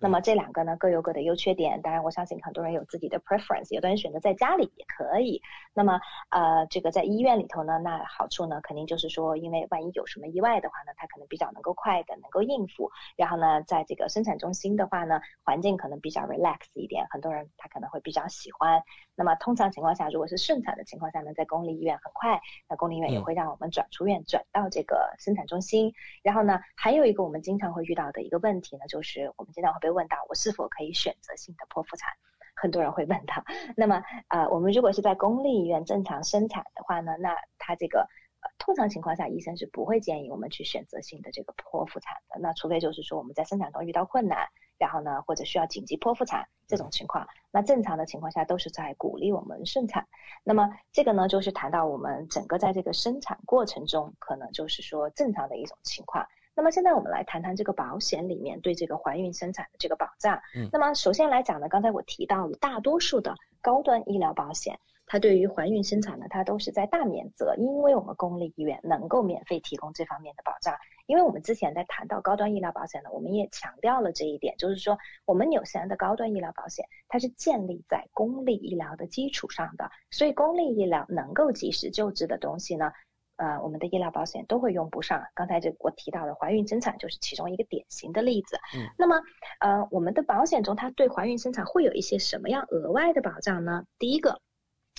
G: 那么这两个呢各有各的优缺点，当然我相信很多人有自己的 preference，有的人选择在家里也可以。那么呃这个在医院里头呢，那好处呢肯定就是说，因为万一有什么意外的话呢，它可能比较能够快的能够应付。然后呢，在这个生产中心的话呢，环境可能比较 relax 一点，很多人他可能会比较喜欢。那么通常情况下，如果是顺产的情况下呢，在公立医院很快，那公立医院也会让我们转出院转到这个生产中心。然后呢，还有一个我们经常会遇到的一个问题呢，就是我们经常会被问到，我是否可以选择性的剖腹产？很多人会问到。那么呃，我们如果是在公立医院正常生产的话呢，那他这个呃通常情况下，医生是不会建议我们去选择性的这个剖腹产的。那除非就是说我们在生产中遇到困难。然后呢，或者需要紧急剖腹产这种情况，那正常的情况下都是在鼓励我们顺产。那么这个呢，就是谈到我们整个在这个生产过程中，可能就是说正常的一种情况。那么现在我们来谈谈这个保险里面对这个怀孕生产的这个保障。
C: 嗯，
G: 那么首先来讲呢，刚才我提到了大多数的高端医疗保险。它对于怀孕生产呢，它都是在大免责，因为我们公立医院能够免费提供这方面的保障。因为我们之前在谈到高端医疗保险呢，我们也强调了这一点，就是说我们纽西兰的高端医疗保险，它是建立在公立医疗的基础上的，所以公立医疗能够及时救治的东西呢，呃，我们的医疗保险都会用不上。刚才这我提到的怀孕生产就是其中一个典型的例子。
C: 嗯，
G: 那么呃，我们的保险中它对怀孕生产会有一些什么样额外的保障呢？第一个。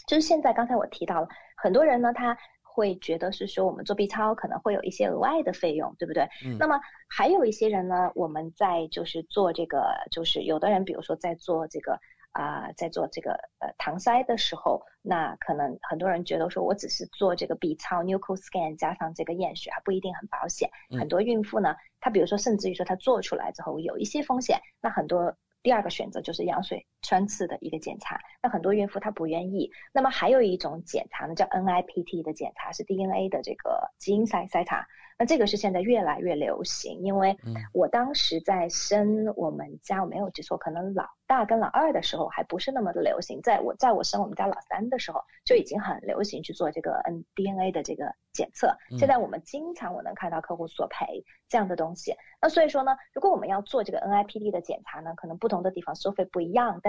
G: 就是现在，刚才我提到了，很多人呢，他会觉得是说我们做 B 超可能会有一些额外的费用，对不对？
C: 嗯。
G: 那么还有一些人呢，我们在就是做这个，就是有的人，比如说在做这个啊，在做这个呃搪塞的时候，那可能很多人觉得说我只是做这个 B 超 nuchal scan 加上这个验血还不一定很保险。很多孕妇呢，她比如说甚至于说她做出来之后有一些风险，那很多。第二个选择就是羊水穿刺的一个检查，那很多孕妇她不愿意。那么还有一种检查呢，叫 NIPT 的检查，是 DNA 的这个基因筛筛查。那这个是现在越来越流行，因为我当时在生我们家，我没有记错，可能老大跟老二的时候还不是那么的流行，在我在我生我们家老三的时候就已经很流行去做这个 N DNA 的这个检测。现在我们经常我能看到客户索赔这样的东西。那所以说呢，如果我们要做这个 NIPT 的检查呢，可能不同的地方收费不一样，但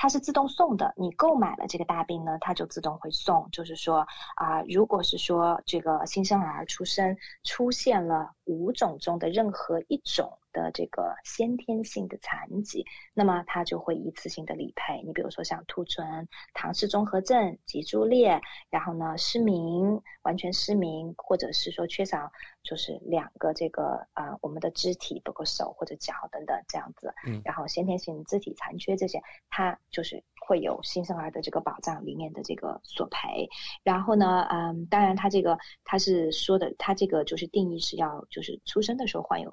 G: 它是自动送的，你购买了这个大病呢，它就自动会送。就是说啊，如果是说这个新生儿出生出现了五种中的任何一种的这个先天性的残疾，那么它就会一次性的理赔。你比如说像兔唇、唐氏综合症、脊柱裂，然后呢失明、完全失明，或者是说缺少就是两个这个啊我们的肢体，包括手或者脚等等这样子，嗯然后先天性肢体残缺这些，它。就是会有新生儿的这个保障里面的这个索赔，然后呢，嗯，当然他这个他是说的，他这个就是定义是要就是出生的时候患有。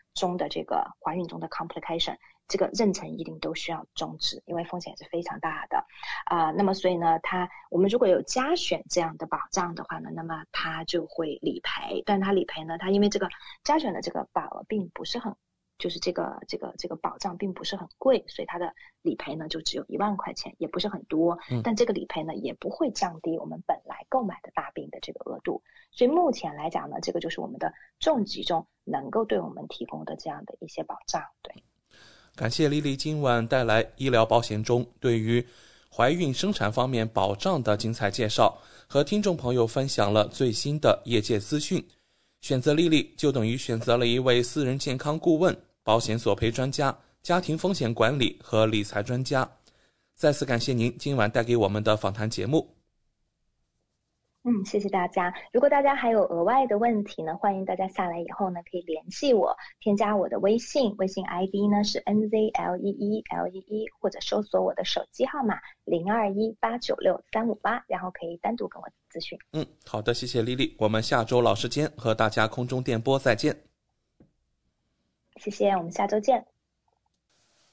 G: 中的这个怀孕中的 complication，这个妊娠一定都需要终止，因为风险是非常大的啊。那么所以呢，它我们如果有加选这样的保障的话呢，那么它就会理赔，但它理赔呢，它因为这个加选的这个保额并不是很。就是这个这个这个保障并不是很贵，所以它的理赔呢就只有一万块钱，也不是很多。但这个理赔呢也不会降低我们本来购买的大病的这个额度。所以目前来讲呢，这个就是我们的重疾中能够对我们提供的这样的一些保障。对，
C: 感谢丽丽今晚带来医疗保险中对于怀孕生产方面保障的精彩介绍，和听众朋友分享了最新的业界资讯。选择丽丽就等于选择了一位私人健康顾问。保险索赔专家、家庭风险管理和理财专家，再次感谢您今晚带给我们的访谈节目。
G: 嗯，谢谢大家。如果大家还有额外的问题呢，欢迎大家下来以后呢可以联系我，添加我的微信，微信 ID 呢是 n z l e e l e e，或者搜索我的手机号码零二一八九六三五八，然后可以单独跟我咨询。
C: 嗯，好的，谢谢丽丽，我们下周老时间和大家空中电波再见。
G: 谢谢，我们下周见。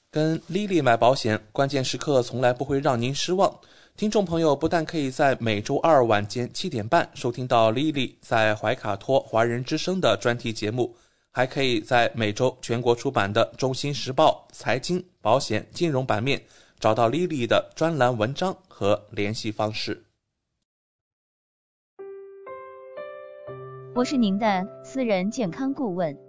C: 跟 Lily 买保险，关键时刻从来不会让您失望。听众朋友不但可以在每周二晚间七点半收听到 Lily 在怀卡托华人之声的专题节目，还可以在每周全国出版的《中新时报》财经、保险、金融版面找到 Lily 的专栏文章和联系方式。
B: 我是您的私人健康顾问。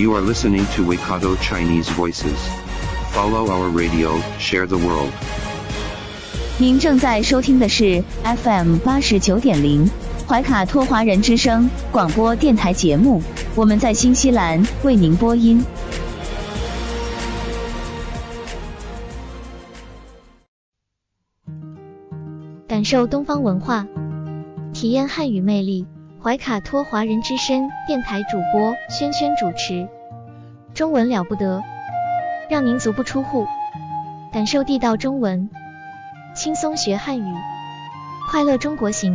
A: You are listening to Waikato Chinese Voices. Follow our radio, share the world.
B: 您正在收听的是 FM 八十九点零怀卡托华人之声广播电台节目，我们在新西兰为您播音。
H: 感受东方文化，体验汉语魅力。怀卡托华人之声电台主播轩轩主持，中文了不得，让您足不出户，感受地道中文，轻松学汉语，快乐中国行。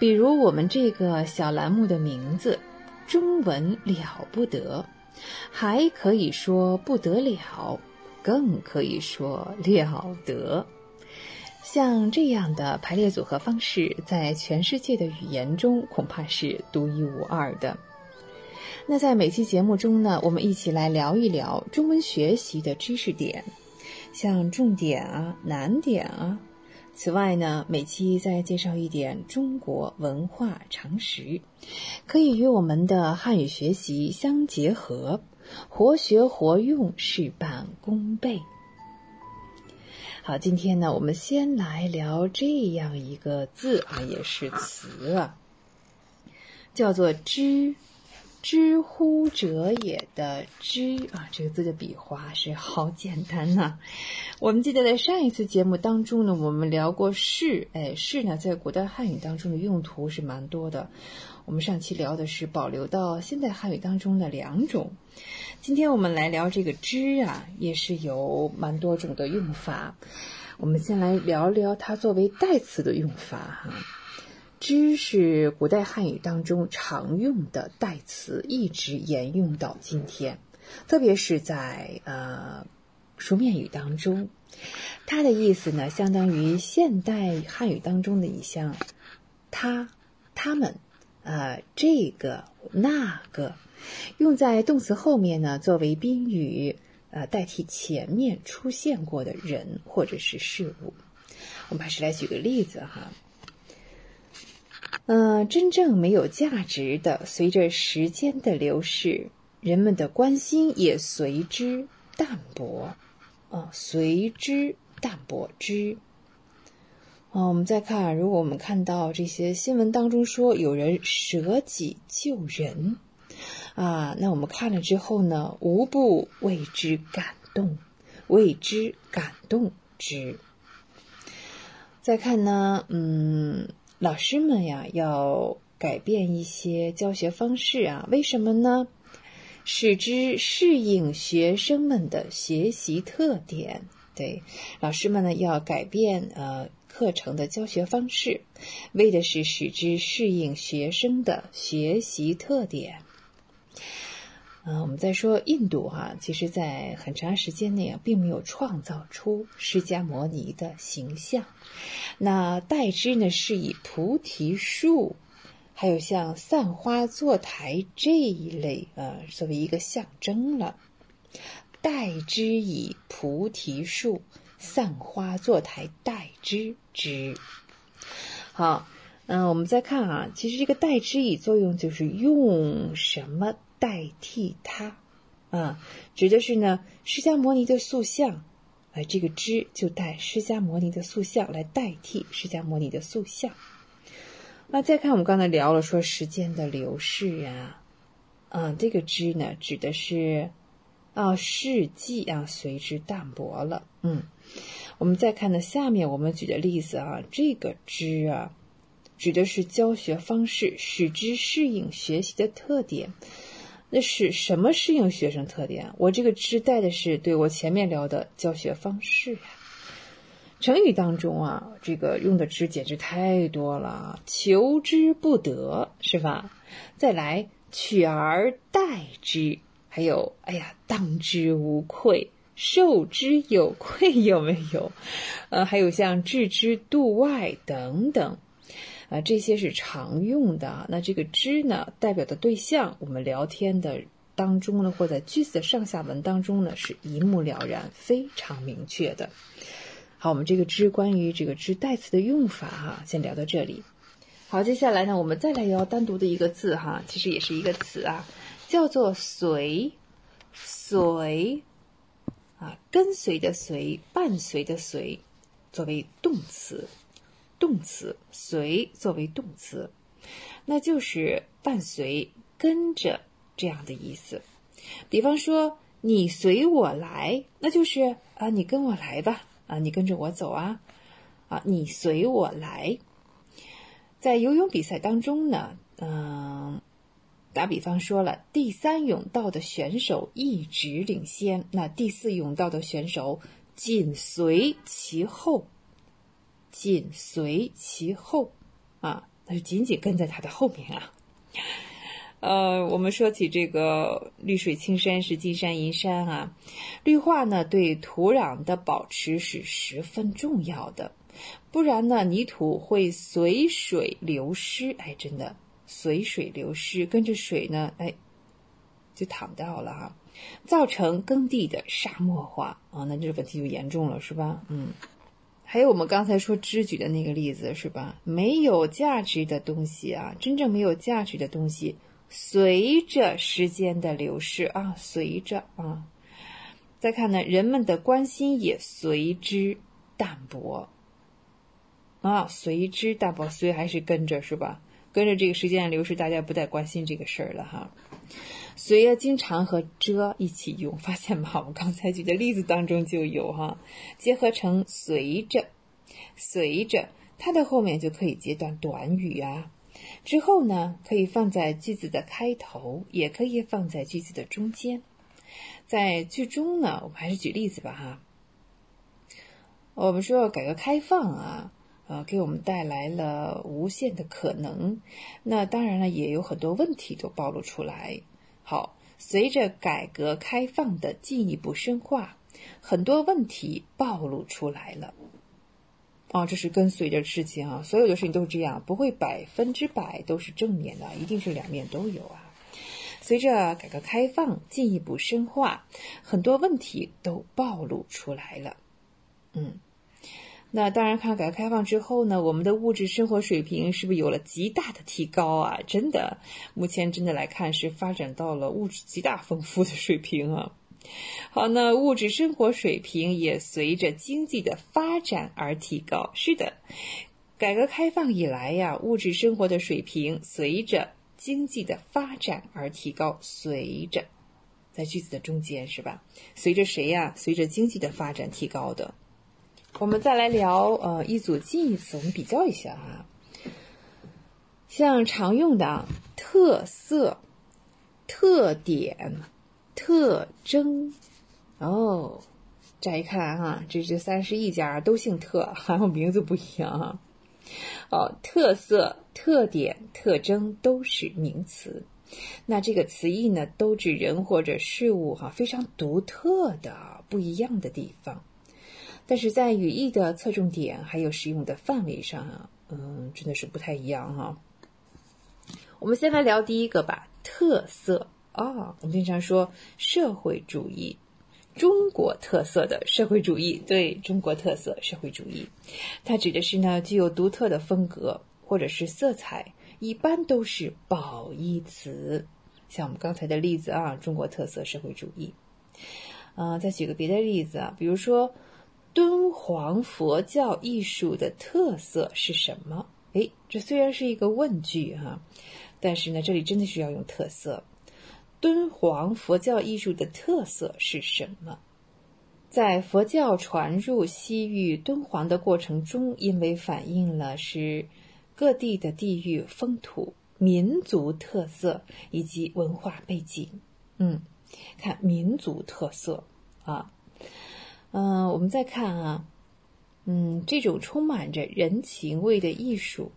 F: 比如我们这个小栏目的名字“中文了不得”，还可以说不得了，更可以说了得。像这样的排列组合方式，在全世界的语言中恐怕是独一无二的。那在每期节目中呢，我们一起来聊一聊中文学习的知识点，像重点啊、难点啊。此外呢，每期再介绍一点中国文化常识，可以与我们的汉语学习相结合，活学活用，事半功倍。好，今天呢，我们先来聊这样一个字啊，也是词啊，叫做“知”。知乎者也的知啊，这个字的笔画是好简单呐。我们记得在上一次节目当中呢，我们聊过是，哎，是呢，在古代汉语当中的用途是蛮多的。我们上期聊的是保留到现代汉语当中的两种，今天我们来聊这个“知”啊，也是有蛮多种的用法。我们先来聊聊它作为代词的用法哈。之是古代汉语当中常用的代词，一直沿用到今天，特别是在呃书面语当中，它的意思呢，相当于现代汉语当中的一项他、他们、呃这个、那个，用在动词后面呢，作为宾语，呃代替前面出现过的人或者是事物。我们还是来举个例子哈。嗯，真正没有价值的，随着时间的流逝，人们的关心也随之淡薄。啊，随之淡薄之。啊，我们再看，如果我们看到这些新闻当中说有人舍己救人，啊，那我们看了之后呢，无不为之感动，为之感动之。再看呢，嗯。老师们呀，要改变一些教学方式啊？为什么呢？使之适应学生们的学习特点。对，老师们呢要改变呃课程的教学方式，为的是使之适应学生的学习特点。嗯，我们再说印度哈，其实，在很长时间内啊，并没有创造出释迦摩尼的形象。那代之呢，是以菩提树，还有像散花坐台这一类啊，作为一个象征了。代之以菩提树，散花坐台代之之。好，嗯，我们再看啊，其实这个代之以作用就是用什么？代替它，啊，指的是呢，释迦摩尼的塑像，哎，这个之就带释迦摩尼的塑像来代替释迦摩尼的塑像。那再看我们刚才聊了说时间的流逝啊，啊，这个之呢指的是啊世纪啊随之淡薄了。嗯，我们再看呢下面我们举的例子啊，这个之啊指的是教学方式，使之适应学习的特点。那是什么适应学生特点？我这个之带的是对我前面聊的教学方式呀。成语当中啊，这个用的之简直太多了，求之不得是吧？再来取而代之，还有哎呀，当之无愧，受之有愧，有没有？呃，还有像置之度外等等。啊，这些是常用的。那这个之呢，代表的对象，我们聊天的当中呢，或在句子的上下文当中呢，是一目了然、非常明确的。好，我们这个之关于这个之代词的用法哈，先聊到这里。好，接下来呢，我们再来聊单独的一个字哈，其实也是一个词啊，叫做随。随啊，跟随的随，伴随的随，作为动词。动词随作为动词，那就是伴随、跟着这样的意思。比方说，你随我来，那就是啊，你跟我来吧，啊，你跟着我走啊，啊，你随我来。在游泳比赛当中呢，嗯，打比方说了，第三泳道的选手一直领先，那第四泳道的选手紧随其后。紧随其后，啊，那就紧紧跟在他的后面啊。呃，我们说起这个绿水青山是金山银山啊，绿化呢对土壤的保持是十分重要的，不然呢泥土会随水流失，哎，真的随水流失，跟着水呢，哎，就淌掉了哈，造成耕地的沙漠化啊，那这个问题就严重了，是吧？嗯。还有我们刚才说知举的那个例子是吧？没有价值的东西啊，真正没有价值的东西，随着时间的流逝啊，随着啊，再看呢，人们的关心也随之淡薄啊，随之淡薄，随还是跟着是吧？跟着这个时间的流逝，大家不再关心这个事儿了哈。随啊，经常和着一起用，发现吗？我们刚才举的例子当中就有哈，结合成随着，随着它的后面就可以接段短语啊。之后呢，可以放在句子的开头，也可以放在句子的中间。在句中呢，我们还是举例子吧哈。我们说改革开放啊，呃，给我们带来了无限的可能。那当然了，也有很多问题都暴露出来。好，随着改革开放的进一步深化，很多问题暴露出来了。啊，这是跟随着事情啊，所有的事情都是这样，不会百分之百都是正面的，一定是两面都有啊。随着改革开放进一步深化，很多问题都暴露出来了。嗯，那当然，看改革开放之后呢，我们的物质生活水平是不是有了极大的提高啊？真的，目前真的来看是发展到了物质极大丰富的水平啊。好，那物质生活水平也随着经济的发展而提高。是的，改革开放以来呀，物质生活的水平随着经济的发展而提高。随着，在句子的中间是吧？随着谁呀？随着经济的发展提高的。我们再来聊呃一组近义词，我们比较一下啊。像常用的啊特色、特点。特征哦，乍一看哈，这这三十一家都姓特，还有名字不一样哈。哦，特色、特点、特征都是名词，那这个词义呢，都指人或者事物哈非常独特的不一样的地方，但是在语义的侧重点还有使用的范围上啊，嗯，真的是不太一样哈。我们先来聊第一个吧，特色。啊，我们经常说社会主义，中国特色的社会主义，对中国特色社会主义，它指的是呢具有独特的风格或者是色彩，一般都是褒义词。像我们刚才的例子啊，中国特色社会主义。嗯，再举个别的例子啊，比如说敦煌佛教艺术的特色是什么？哎，这虽然是一个问句哈，但是呢，这里真的是要用特色。敦煌佛教艺术的特色是什么？在佛教传入西域敦煌的过程中，因为反映了是各地的地域风土、民族特色以及文化背景。嗯，看民族特色啊，嗯，我们再看啊，嗯，这种充满着人情味的艺术，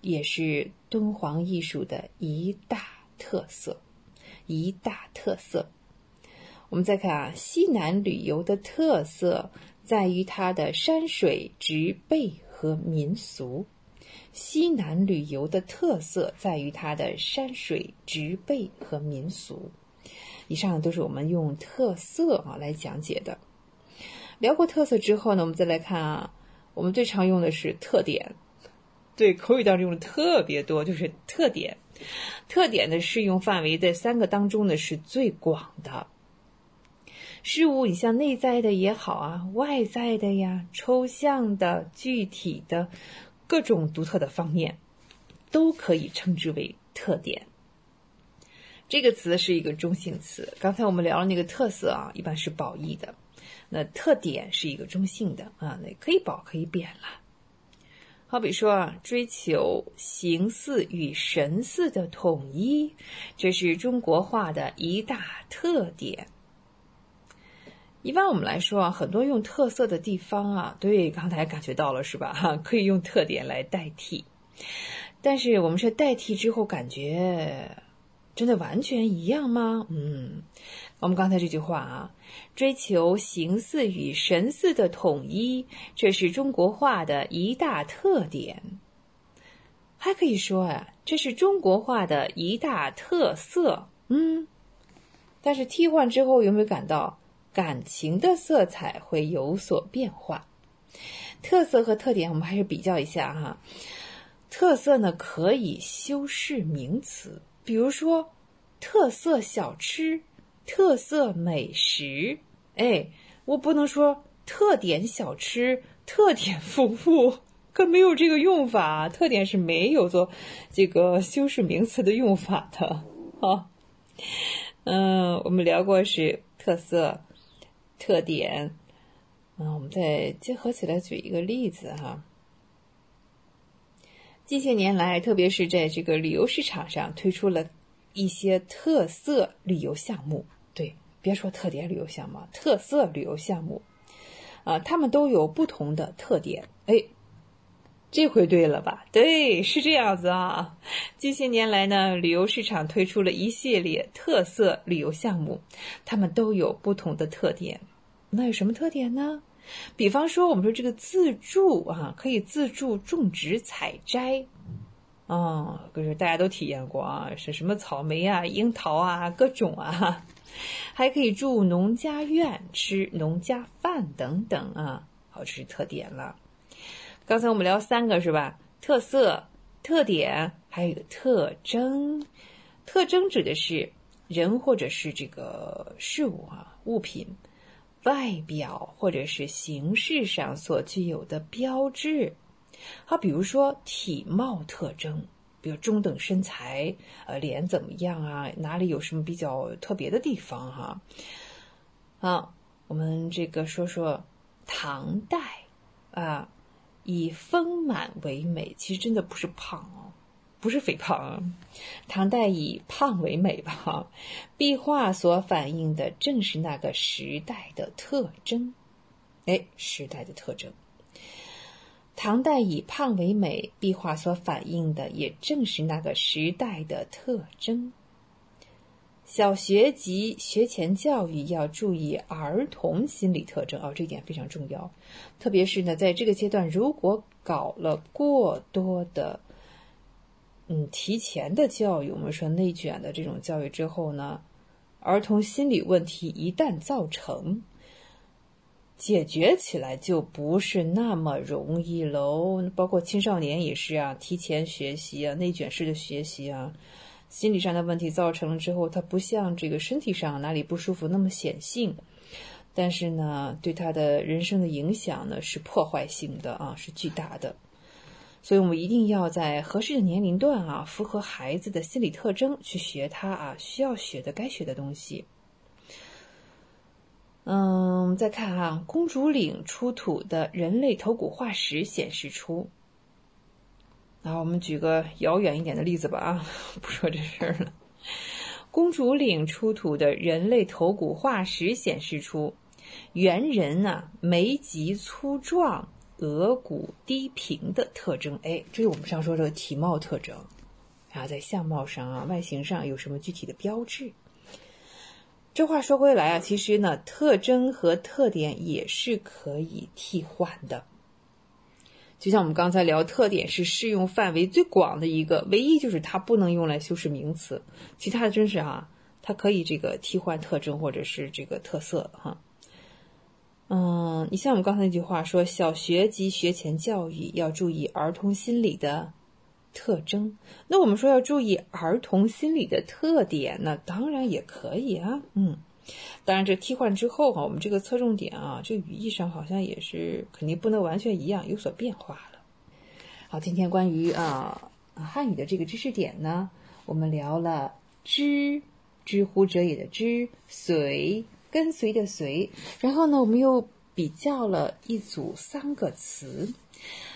F: 也是敦煌艺术的一大特色。一大特色，我们再看啊，西南旅游的特色在于它的山水植被和民俗。西南旅游的特色在于它的山水植被和民俗。以上都是我们用特色啊来讲解的。聊过特色之后呢，我们再来看啊，我们最常用的是特点。对，口语当中用的特别多，就是特点。特点的适用范围在三个当中呢是最广的。事物，你像内在的也好啊，外在的呀，抽象的、具体的，各种独特的方面，都可以称之为特点。这个词是一个中性词。刚才我们聊了那个特色啊，一般是褒义的，那特点是一个中性的啊，那可以褒可以贬了。好比说啊，追求形似与神似的统一，这是中国画的一大特点。一般我们来说啊，很多用特色的地方啊，对，刚才感觉到了是吧？哈，可以用特点来代替。但是我们说代替之后，感觉真的完全一样吗？嗯。我们刚才这句话啊，追求形似与神似的统一，这是中国画的一大特点。还可以说啊，这是中国画的一大特色。嗯，但是替换之后，有没有感到感情的色彩会有所变化？特色和特点，我们还是比较一下哈。特色呢，可以修饰名词，比如说特色小吃。特色美食，哎，我不能说特点小吃、特点服务，可没有这个用法。特点是没有做这个修饰名词的用法的 啊。嗯，我们聊过是特色、特点，嗯，我们再结合起来举一个例子哈。近些年来，特别是在这个旅游市场上，推出了一些特色旅游项目。对，别说特点旅游项目，特色旅游项目，啊，他们都有不同的特点。哎，这回对了吧？对，是这样子啊。近些年来呢，旅游市场推出了一系列特色旅游项目，他们都有不同的特点。那有什么特点呢？比方说，我们说这个自助啊，可以自助种植采摘，啊，可是大家都体验过啊，是什么草莓啊、樱桃啊，各种啊，还可以住农家院、吃农家饭等等啊，好，这是特点了。刚才我们聊三个是吧？特色、特点，还有一个特征。特征指的是人或者是这个事物啊，物品。外表或者是形式上所具有的标志，好，比如说体貌特征，比如中等身材，呃，脸怎么样啊？哪里有什么比较特别的地方哈？好，我们这个说说唐代啊，以丰满为美，其实真的不是胖。不是肥胖啊，唐代以胖为美吧？壁画所反映的正是那个时代的特征，哎，时代的特征。唐代以胖为美，壁画所反映的也正是那个时代的特征。小学及学前教育要注意儿童心理特征哦，这一点非常重要。特别是呢，在这个阶段，如果搞了过多的。嗯，提前的教育，我们说内卷的这种教育之后呢，儿童心理问题一旦造成，解决起来就不是那么容易喽。包括青少年也是啊，提前学习啊，内卷式的学习啊，心理上的问题造成了之后，他不像这个身体上哪里不舒服那么显性，但是呢，对他的人生的影响呢是破坏性的啊，是巨大的。所以我们一定要在合适的年龄段啊，符合孩子的心理特征去学他啊需要学的、该学的东西。嗯，再看啊，公主岭出土的人类头骨化石显示出，啊，我们举个遥远一点的例子吧啊，不说这事儿了。公主岭出土的人类头骨化石显示出，猿人啊眉脊粗壮。额骨低平的特征，哎，这是我们上说的体貌特征啊，在相貌上啊，外形上有什么具体的标志？这话说回来啊，其实呢，特征和特点也是可以替换的。就像我们刚才聊，特点是适用范围最广的一个，唯一就是它不能用来修饰名词，其他的真是哈，它可以这个替换特征或者是这个特色哈。嗯，你像我们刚才那句话说，小学及学前教育要注意儿童心理的特征。那我们说要注意儿童心理的特点，那当然也可以啊。嗯，当然这替换之后哈，我们这个侧重点啊，这语义上好像也是肯定不能完全一样，有所变化了。好，今天关于啊汉语的这个知识点呢，我们聊了知，知乎者也的知，随。跟随的随，然后呢，我们又比较了一组三个词，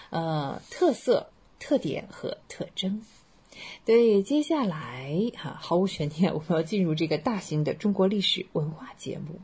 F: 呃，特色、特点和特征。对，接下来哈，毫无悬念，我们要进入这个大型的中国历史文化节目。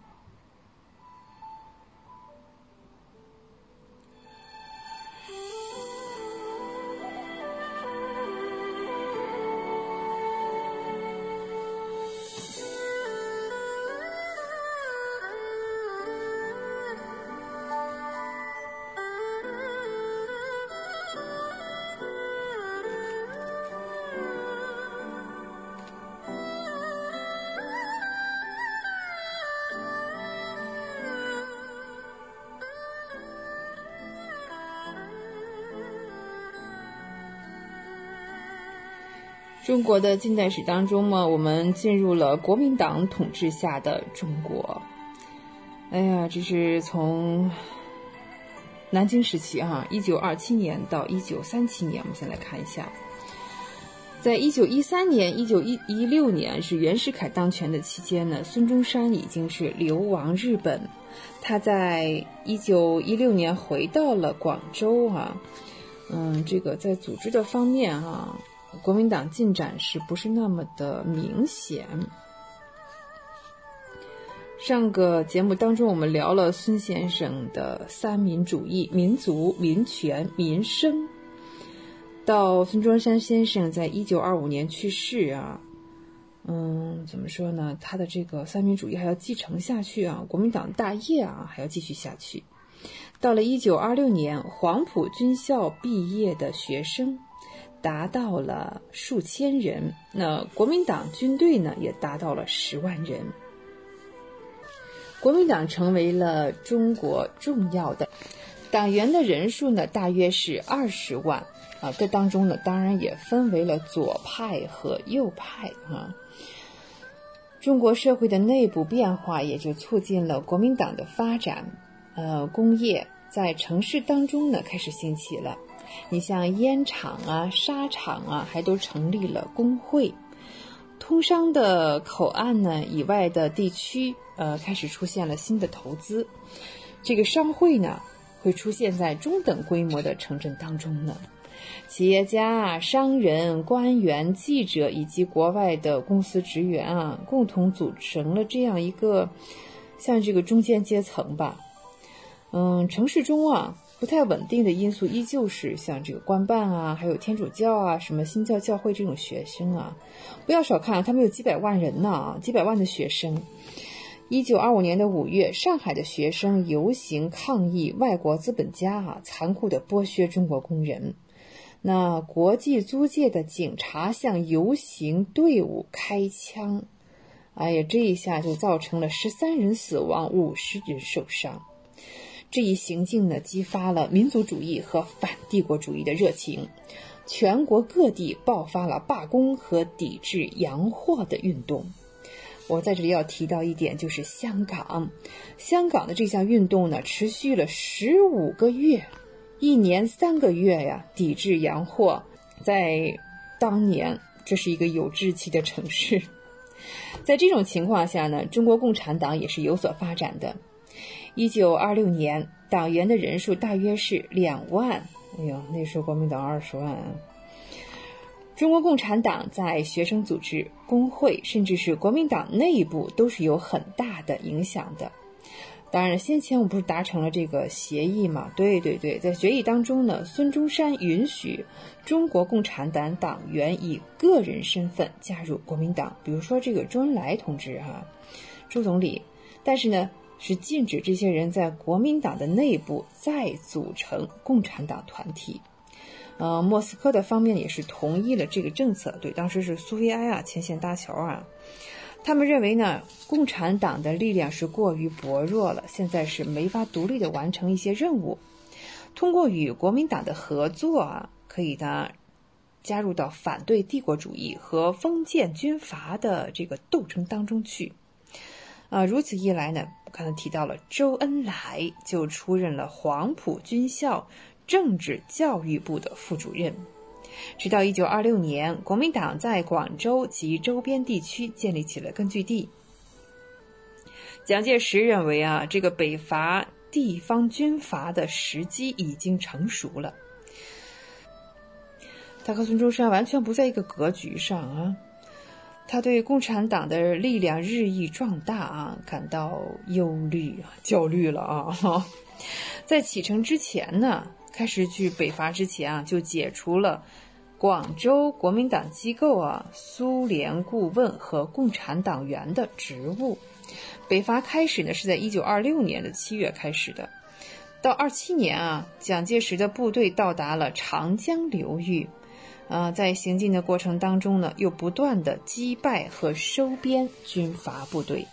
F: 中国的近代史当中嘛，我们进入了国民党统治下的中国。哎呀，这是从南京时期啊，一九二七年到一九三七年，我们先来看一下。在一九一三年、一九一一六年是袁世凯当权的期间呢，孙中山已经是流亡日本，他在一九一六年回到了广州啊。嗯，这个在组织的方面啊，国民党进展是不是那么的明显？上个节目当中，我们聊了孙先生的三民主义：民族、民权、民生。到孙中山先生在一九二五年去世啊，嗯，怎么说呢？他的这个三民主义还要继承下去啊，国民党大业啊还要继续下去。到了一九二六年，黄埔军校毕业的学生达到了数千人，那国民党军队呢也达到了十万人。国民党成为了中国重要的党员的人数呢，大约是二十万啊。这当中呢，当然也分为了左派和右派啊。中国社会的内部变化也就促进了国民党的发展。呃，工业在城市当中呢开始兴起了。你像烟厂啊、纱厂啊，还都成立了工会。通商的口岸呢以外的地区。呃，开始出现了新的投资，这个商会呢会出现在中等规模的城镇当中呢。企业家、商人、官员、记者以及国外的公司职员啊，共同组成了这样一个像这个中间阶层吧。嗯，城市中啊不太稳定的因素依旧是像这个官办啊，还有天主教啊、什么新教教会这种学生啊，不要小看他们有几百万人呢，几百万的学生。一九二五年的五月，上海的学生游行抗议外国资本家啊残酷的剥削中国工人。那国际租界的警察向游行队伍开枪，哎呀，这一下就造成了十三人死亡，五十人受伤。这一行径呢，激发了民族主义和反帝国主义的热情，全国各地爆发了罢工和抵制洋货的运动。我在这里要提到一点，就是香港，香港的这项运动呢，持续了十五个月，一年三个月呀，抵制洋货。在当年，这是一个有志气的城市。在这种情况下呢，中国共产党也是有所发展的。一九二六年，党员的人数大约是两万。哎呦，那时候国民党二十万。中国共产党在学生组织、工会，甚至是国民党内部，都是有很大的影响的。当然，先前我们不是达成了这个协议嘛？对对对，在决议当中呢，孙中山允许中国共产党党员以个人身份加入国民党，比如说这个周恩来同志哈，周总理。但是呢，是禁止这些人在国民党的内部再组成共产党团体。呃，莫斯科的方面也是同意了这个政策。对，当时是苏维埃啊，牵线搭桥啊。他们认为呢，共产党的力量是过于薄弱了，现在是没法独立的完成一些任务。通过与国民党的合作啊，可以呢加入到反对帝国主义和封建军阀的这个斗争当中去。啊，如此一来呢，刚才提到了周恩来就出任了黄埔军校。政治教育部的副主任，直到一九二六年，国民党在广州及周边地区建立起了根据地。蒋介石认为啊，这个北伐地方军阀的时机已经成熟了。他和孙中山完全不在一个格局上啊，他对共产党的力量日益壮大啊感到忧虑焦虑了啊。在启程之前呢。开始去北伐之前啊，就解除了广州国民党机构啊、苏联顾问和共产党员的职务。北伐开始呢，是在一九二六年的七月开始的。到二七年啊，蒋介石的部队到达了长江流域，啊，在行进的过程当中呢，又不断的击败和收编军阀部队。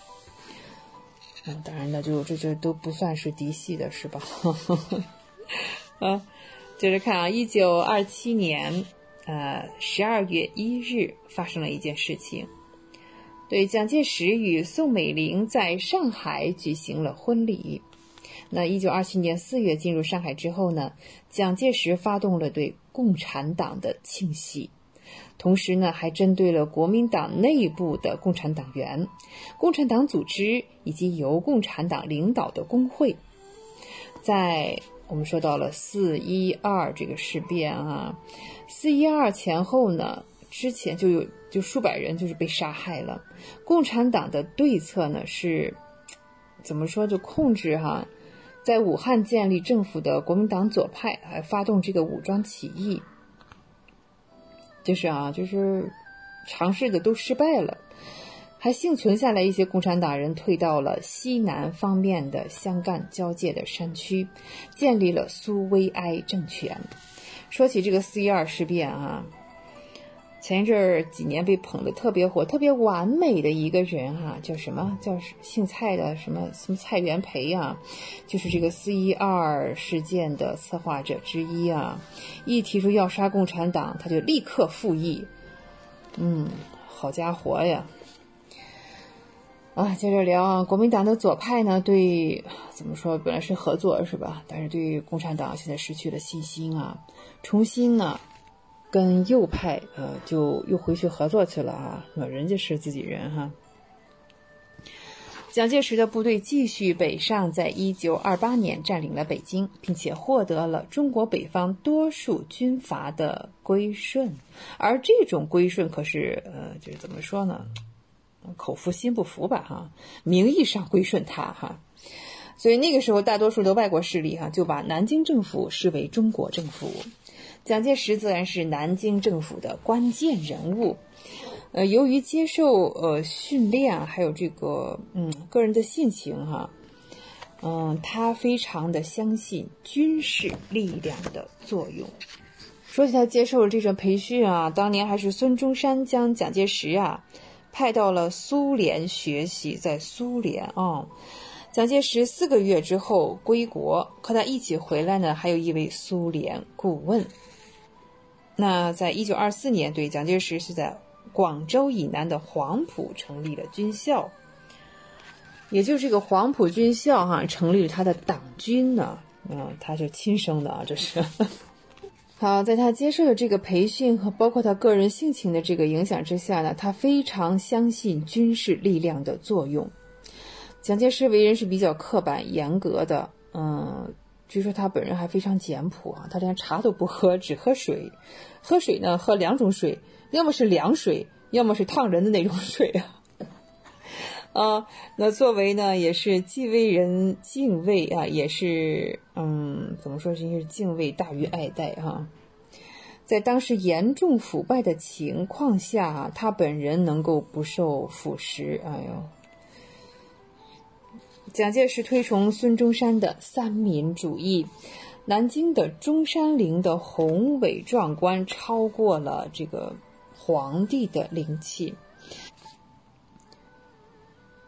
F: 嗯，当然了，就这这都不算是嫡系的，是吧？啊，接着看啊，一九二七年，呃，十二月一日发生了一件事情，对，蒋介石与宋美龄在上海举行了婚礼。那一九二七年四月进入上海之后呢，蒋介石发动了对共产党的清洗，同时呢，还针对了国民党内部的共产党员、共产党组织以及由共产党领导的工会，在。我们说到了四一二这个事变啊，四一二前后呢，之前就有就数百人就是被杀害了。共产党的对策呢是怎么说？就控制哈，在武汉建立政府的国民党左派还发动这个武装起义，就是啊，就是尝试的都失败了。还幸存下来一些共产党人，退到了西南方面的湘赣交界的山区，建立了苏维埃政权。说起这个四一二事变啊，前一阵儿几年被捧得特别火、特别完美的一个人哈，叫什么？叫姓蔡的什么什么蔡元培啊，就是这个四一二事件的策划者之一啊。一提出要杀共产党，他就立刻复议。嗯，好家伙呀！啊，接着聊啊，国民党的左派呢，对怎么说，本来是合作是吧？但是对共产党现在失去了信心啊，重新呢，跟右派呃，就又回去合作去了啊，人家是自己人哈。蒋介石的部队继续北上，在一九二八年占领了北京，并且获得了中国北方多数军阀的归顺，而这种归顺可是呃，就是怎么说呢？口服心不服吧，哈，名义上归顺他，哈，所以那个时候大多数的外国势力哈就把南京政府视为中国政府，蒋介石自然是南京政府的关键人物，呃，由于接受呃训练，还有这个嗯个人的性情哈，嗯，他非常的相信军事力量的作用。说起他接受了这种培训啊，当年还是孙中山将蒋介石啊。派到了苏联学习，在苏联啊，蒋介石四个月之后归国，和他一起回来呢，还有一位苏联顾问。那在一九二四年，对蒋介石是在广州以南的黄埔成立了军校，也就是这个黄埔军校哈，成立了他的党军呢，嗯，他是亲生的啊，这是。好，在他接受的这个培训和包括他个人性情的这个影响之下呢，他非常相信军事力量的作用。蒋介石为人是比较刻板严格的，嗯，据说他本人还非常简朴啊，他连茶都不喝，只喝水。喝水呢，喝两种水，要么是凉水，要么是烫人的那种水啊。啊，那作为呢，也是既为人敬畏啊，也是嗯，怎么说是是敬畏大于爱戴哈。在当时严重腐败的情况下，他本人能够不受腐蚀。哎呦，蒋介石推崇孙中山的三民主义，南京的中山陵的宏伟壮观超过了这个皇帝的灵气。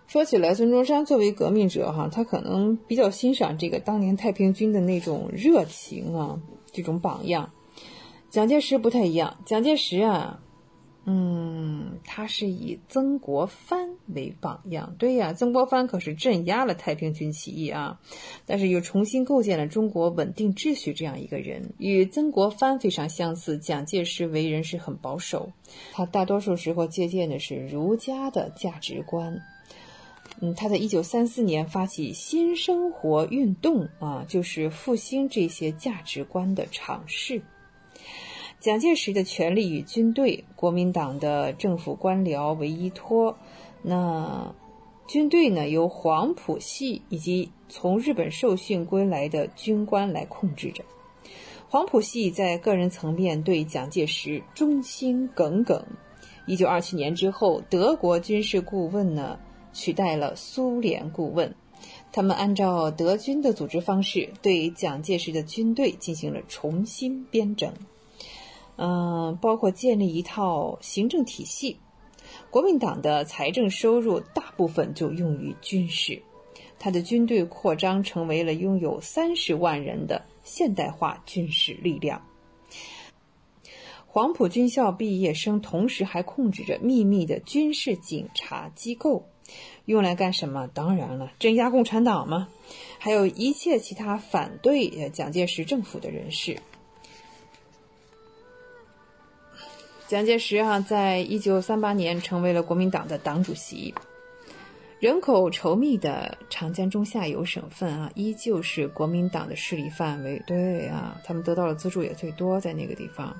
F: 说起来，孙中山作为革命者，哈，他可能比较欣赏这个当年太平军的那种热情啊，这种榜样。蒋介石不太一样，蒋介石啊，嗯，他是以曾国藩为榜样。对呀，曾国藩可是镇压了太平军起义啊，但是又重新构建了中国稳定秩序这样一个人，与曾国藩非常相似。蒋介石为人是很保守，他大多数时候借鉴的是儒家的价值观。嗯，他在一九三四年发起新生活运动啊，就是复兴这些价值观的尝试。蒋介石的权力与军队、国民党的政府官僚为依托，那军队呢由黄埔系以及从日本受训归来的军官来控制着。黄埔系在个人层面对蒋介石忠心耿耿。一九二七年之后，德国军事顾问呢？取代了苏联顾问，他们按照德军的组织方式，对蒋介石的军队进行了重新编整，嗯，包括建立一套行政体系。国民党的财政收入大部分就用于军事，他的军队扩张成为了拥有三十万人的现代化军事力量。黄埔军校毕业生同时还控制着秘密的军事警察机构。用来干什么？当然了，镇压共产党嘛，还有一切其他反对蒋介石政府的人士。蒋介石啊，在一九三八年成为了国民党的党主席，人口稠密的长江中下游省份啊，依旧是国民党的势力范围。对啊，他们得到的资助也最多，在那个地方。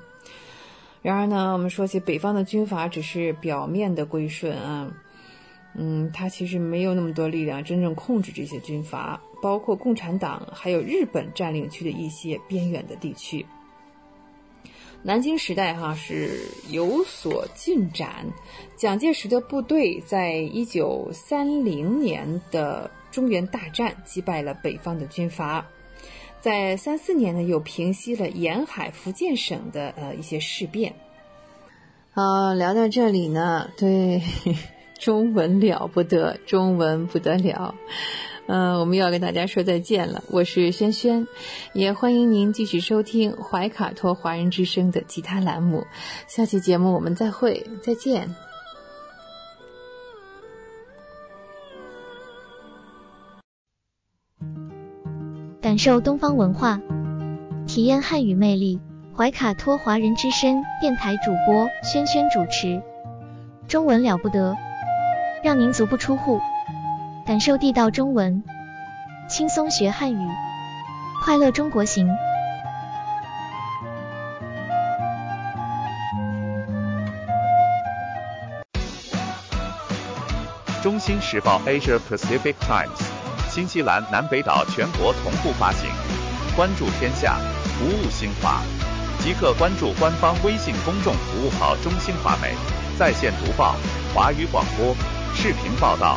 F: 然而呢，我们说起北方的军阀，只是表面的归顺啊，嗯，他其实没有那么多力量真正控制这些军阀，包括共产党，还有日本占领区的一些边远的地区。南京时代哈是有所进展，蒋介石的部队在一九三零年的中原大战击败了北方的军阀，在三四年呢又平息了沿海福建省的呃一些事变。啊，聊到这里呢，对 中文了不得，中文不得了。嗯，我们要跟大家说再见了。我是轩轩，也欢迎您继续收听怀卡托华人之声的其他栏目。下期节目我们再会，再见。
H: 感受东方文化，体验汉语魅力。怀卡托华人之声电台主播轩轩主持，中文了不得，让您足不出户。感受地道中文，轻松学汉语，快乐中国行。
E: 中新时报 Asia Pacific Times，新西兰南北岛全国同步发行。关注天下，服务新华，即刻关注官方微信公众服务号“中新华媒”，在线读报、华语广播、视频报道。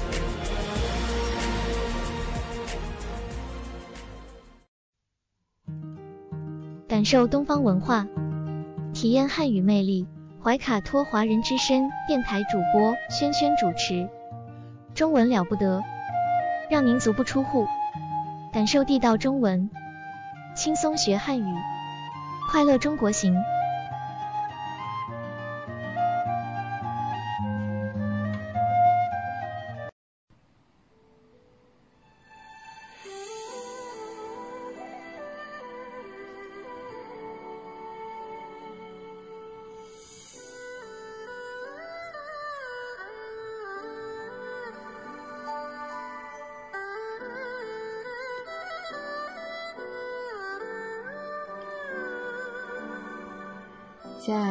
H: 受东方文化，体验汉语魅力。怀卡托华人之声电台主播轩轩主持，中文了不得，让您足不出户，感受地道中文，轻松学汉语，快乐中国行。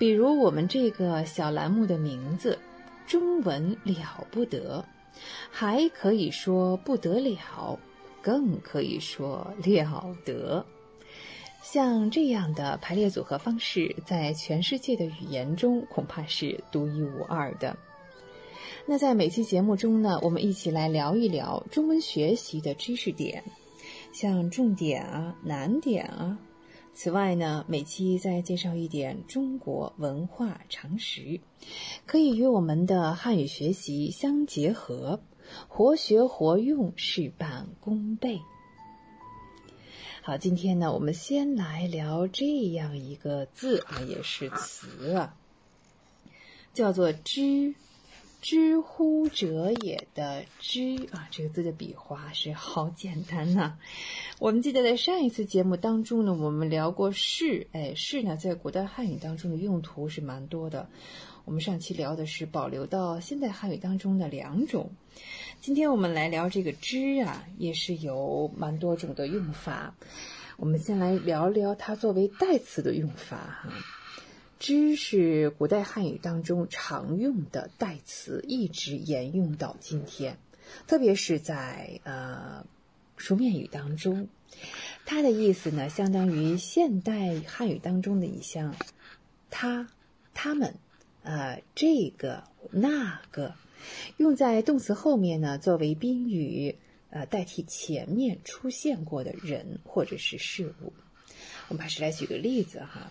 F: 比如我们这个小栏目的名字“中文了不得”，还可以说不得了，更可以说了得。像这样的排列组合方式，在全世界的语言中恐怕是独一无二的。那在每期节目中呢，我们一起来聊一聊中文学习的知识点，像重点啊、难点啊。此外呢，每期再介绍一点中国文化常识，可以与我们的汉语学习相结合，活学活用，事半功倍。好，今天呢，我们先来聊这样一个字啊，也是词啊，叫做“知”。知乎者也的知啊，这个字的笔画是好简单呐、我们记得在上一次节目当中呢，我们聊过是，哎，是呢，在古代汉语当中的用途是蛮多的。我们上期聊的是保留到现代汉语当中的两种，今天我们来聊这个知啊，也是有蛮多种的用法。我们先来聊聊它作为代词的用法哈。知是古代汉语当中常用的代词，一直沿用到今天，特别是在呃书面语当中，它的意思呢，相当于现代汉语当中的一项他、他们、呃这个、那个，用在动词后面呢，作为宾语，呃代替前面出现过的人或者是事物。我们还是来举个例子哈。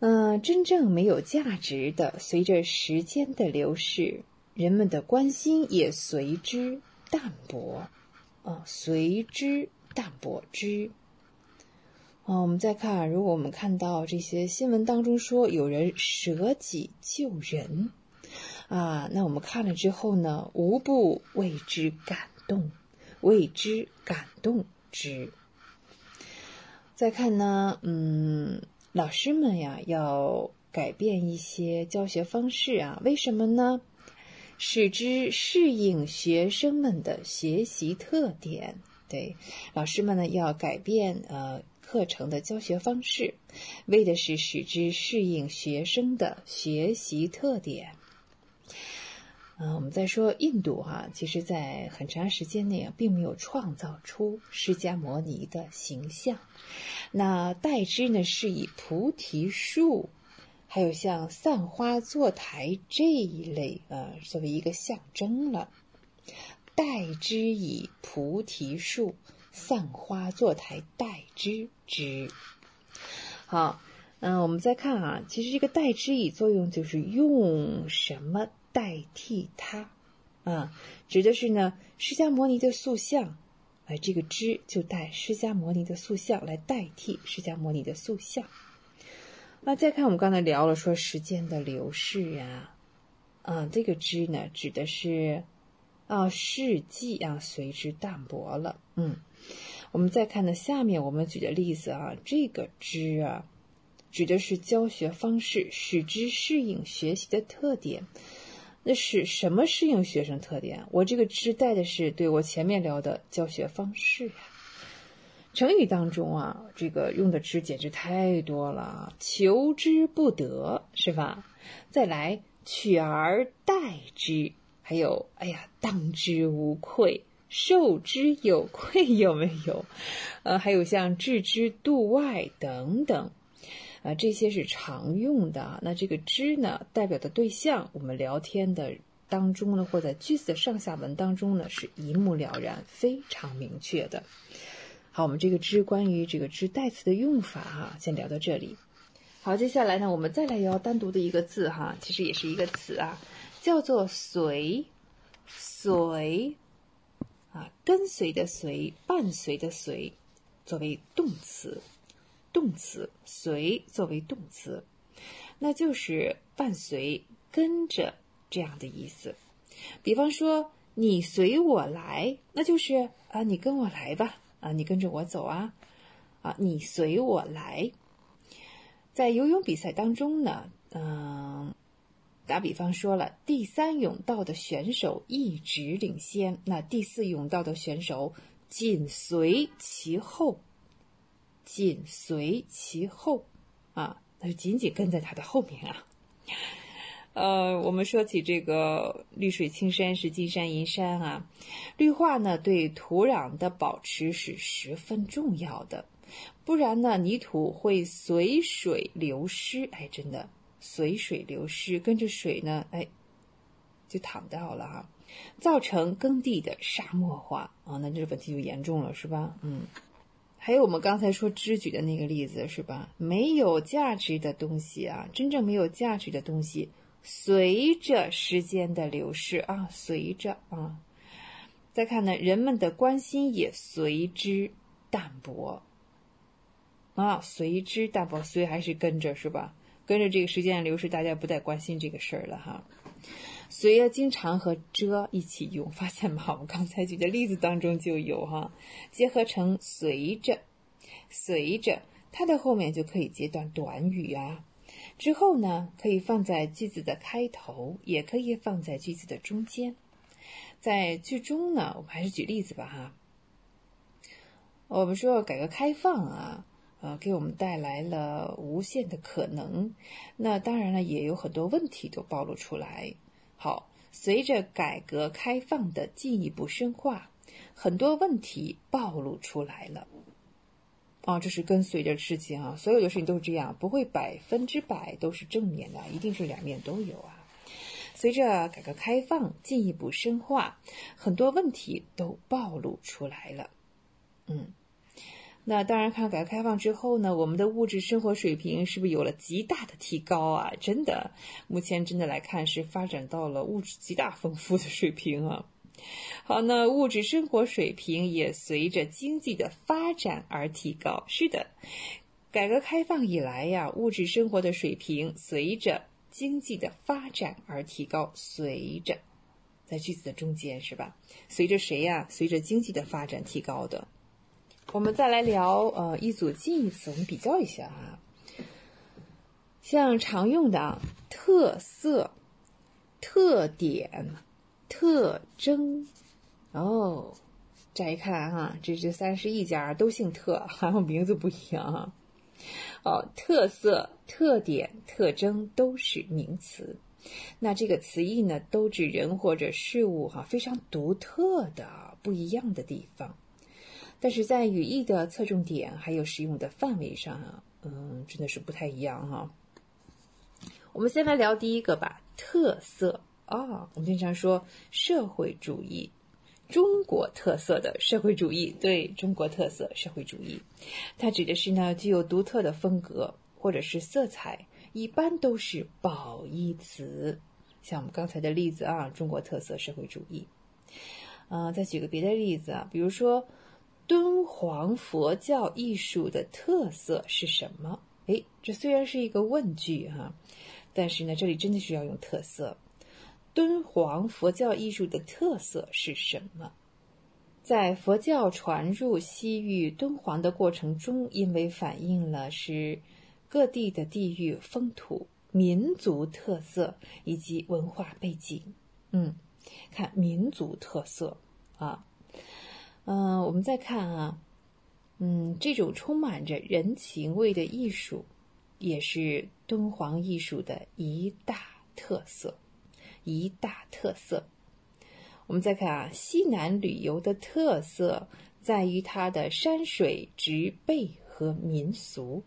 F: 嗯，真正没有价值的，随着时间的流逝，人们的关心也随之淡薄。啊，随之淡薄之。啊，我们再看，如果我们看到这些新闻当中说有人舍己救人，啊，那我们看了之后呢，无不为之感动，为之感动之。再看呢，嗯。老师们呀，要改变一些教学方式啊？为什么呢？使之适应学生们的学习特点。对，老师们呢要改变呃课程的教学方式，为的是使之适应学生的学习特点。嗯，我们再说印度哈，其实在很长时间内啊，并没有创造出释迦摩尼的形象。那代之呢，是以菩提树，还有像散花坐台这一类呃，作为一个象征了。代之以菩提树，散花坐台代之之。好，嗯，我们再看啊，其实这个代之以作用就是用什么？代替它，啊，指的是呢，释迦摩尼的塑像，哎，这个之就带释迦摩尼的塑像来代替释迦摩尼的塑像。那再看我们刚才聊了说时间的流逝呀，啊，这个之呢指的是啊世纪啊随之淡薄了，嗯，我们再看呢下面我们举的例子啊，这个之啊指的是教学方式，使之适应学习的特点。那是什么适应学生特点？我这个之带的是对我前面聊的教学方式呀。成语当中啊，这个用的之简直太多了，求之不得是吧？再来取而代之，还有哎呀，当之无愧，受之有愧，有没有？呃，还有像置之度外等等。啊，这些是常用的。那这个之呢，代表的对象，我们聊天的当中呢，或在句子的上下文当中呢，是一目了然、非常明确的。好，我们这个之关于这个之代词的用法哈，先聊到这里。好，接下来呢，我们再来聊单独的一个字哈，其实也是一个词啊，叫做随。随啊，跟随的随，伴随的随，作为动词。动词随作为动词，那就是伴随、跟着这样的意思。比方说，你随我来，那就是啊，你跟我来吧，啊，你跟着我走啊，啊，你随我来。在游泳比赛当中呢，嗯，打比方说了，第三泳道的选手一直领先，那第四泳道的选手紧随其后。紧随其后，啊，那就紧紧跟在他的后面啊。呃，我们说起这个绿水青山是金山银山啊，绿化呢对土壤的保持是十分重要的，不然呢泥土会随水流失，哎，真的随水流失，跟着水呢，哎，就淌掉了哈，造成耕地的沙漠化啊，那这个问题就严重了，是吧？嗯。还有我们刚才说知举的那个例子是吧？没有价值的东西啊，真正没有价值的东西，随着时间的流逝啊，随着啊，再看呢，人们的关心也随之淡薄啊，随之淡薄，随还是跟着是吧？跟着这个时间的流逝，大家不再关心这个事儿了哈。随啊经常和着一起用，发现吗？我们刚才举的例子当中就有哈，结合成随着，随着它的后面就可以接段短语啊。之后呢，可以放在句子的开头，也可以放在句子的中间。在句中呢，我们还是举例子吧哈。我们说改革开放啊，呃，给我们带来了无限的可能。那当然了，也有很多问题都暴露出来。好，随着改革开放的进一步深化，很多问题暴露出来了。啊，这是跟随着事情啊，所有的事情都是这样，不会百分之百都是正面的，一定是两面都有啊。随着改革开放进一步深化，很多问题都暴露出来了。嗯，那当然，看改革开放之后呢，我们的物质生活水平是不是有了极大的提高啊？真的，目前真的来看是发展到了物质极大丰富的水平啊。好，那物质生活水平也随着经济的发展而提高。是的，改革开放以来呀，物质生活的水平随着经济的发展而提高。随着，在句子的中间是吧？随着谁呀？随着经济的发展提高的。我们再来聊呃一组近义词，我们比较一下啊。像常用的啊特色、特点。特征，哦，乍一看哈，这这三十一家都姓特，还有名字不一样哈。哦，特色、特点、特征都是名词，那这个词义呢，都指人或者事物哈非常独特的不一样的地方，但是在语义的侧重点还有使用的范围上啊，嗯，真的是不太一样哈。我们先来聊第一个吧，特色。啊，我们经常说社会主义，中国特色的社会主义，对中国特色社会主义，它指的是呢具有独特的风格或者是色彩，一般都是褒义词。像我们刚才的例子啊，中国特色社会主义。嗯，再举个别的例子啊，比如说敦煌佛教艺术的特色是什么？哎，这虽然是一个问句哈，但是呢，这里真的是要用特色。敦煌佛教艺术的特色是什么？在佛教传入西域敦煌的过程中，因为反映了是各地的地域风土、民族特色以及文化背景。嗯，看民族特色啊，嗯，我们再看啊，嗯，这种充满着人情味的艺术，也是敦煌艺术的一大特色。一大特色，我们再看啊，西南旅游的特色在于它的山水植被和民俗。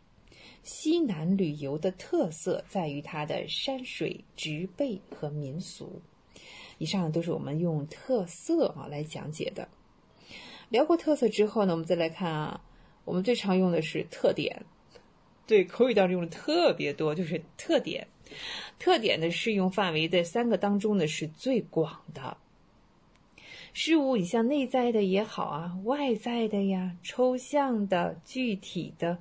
F: 西南旅游的特色在于它的山水植被和民俗。以上都是我们用特色啊来讲解的。聊过特色之后呢，我们再来看啊，我们最常用的是特点。对，口语当中用的特别多，就是特点。特点的适用范围在三个当中呢是最广的。事物，你像内在的也好啊，外在的呀，抽象的、具体的，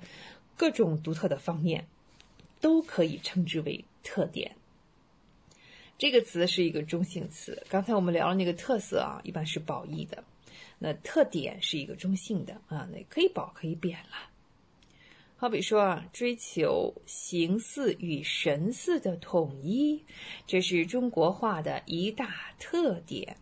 F: 各种独特的方面，都可以称之为特点。这个词是一个中性词。刚才我们聊了那个特色啊，一般是褒义的，那特点是一个中性的啊，那可以褒可以贬了。好比说啊，追求形似与神似的统一，这是中国画的一大特点。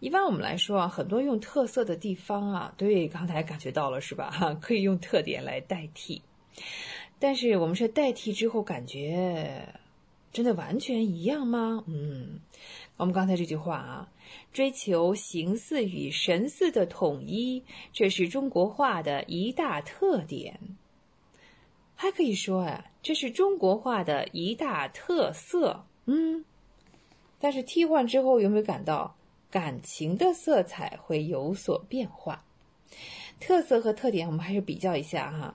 F: 一般我们来说啊，很多用特色的地方啊，对，刚才感觉到了是吧？哈，可以用特点来代替。但是我们是代替之后，感觉真的完全一样吗？嗯。我们刚才这句话啊，追求形似与神似的统一，这是中国画的一大特点。还可以说啊，这是中国画的一大特色。嗯，但是替换之后有没有感到感情的色彩会有所变化？特色和特点，我们还是比较一下哈。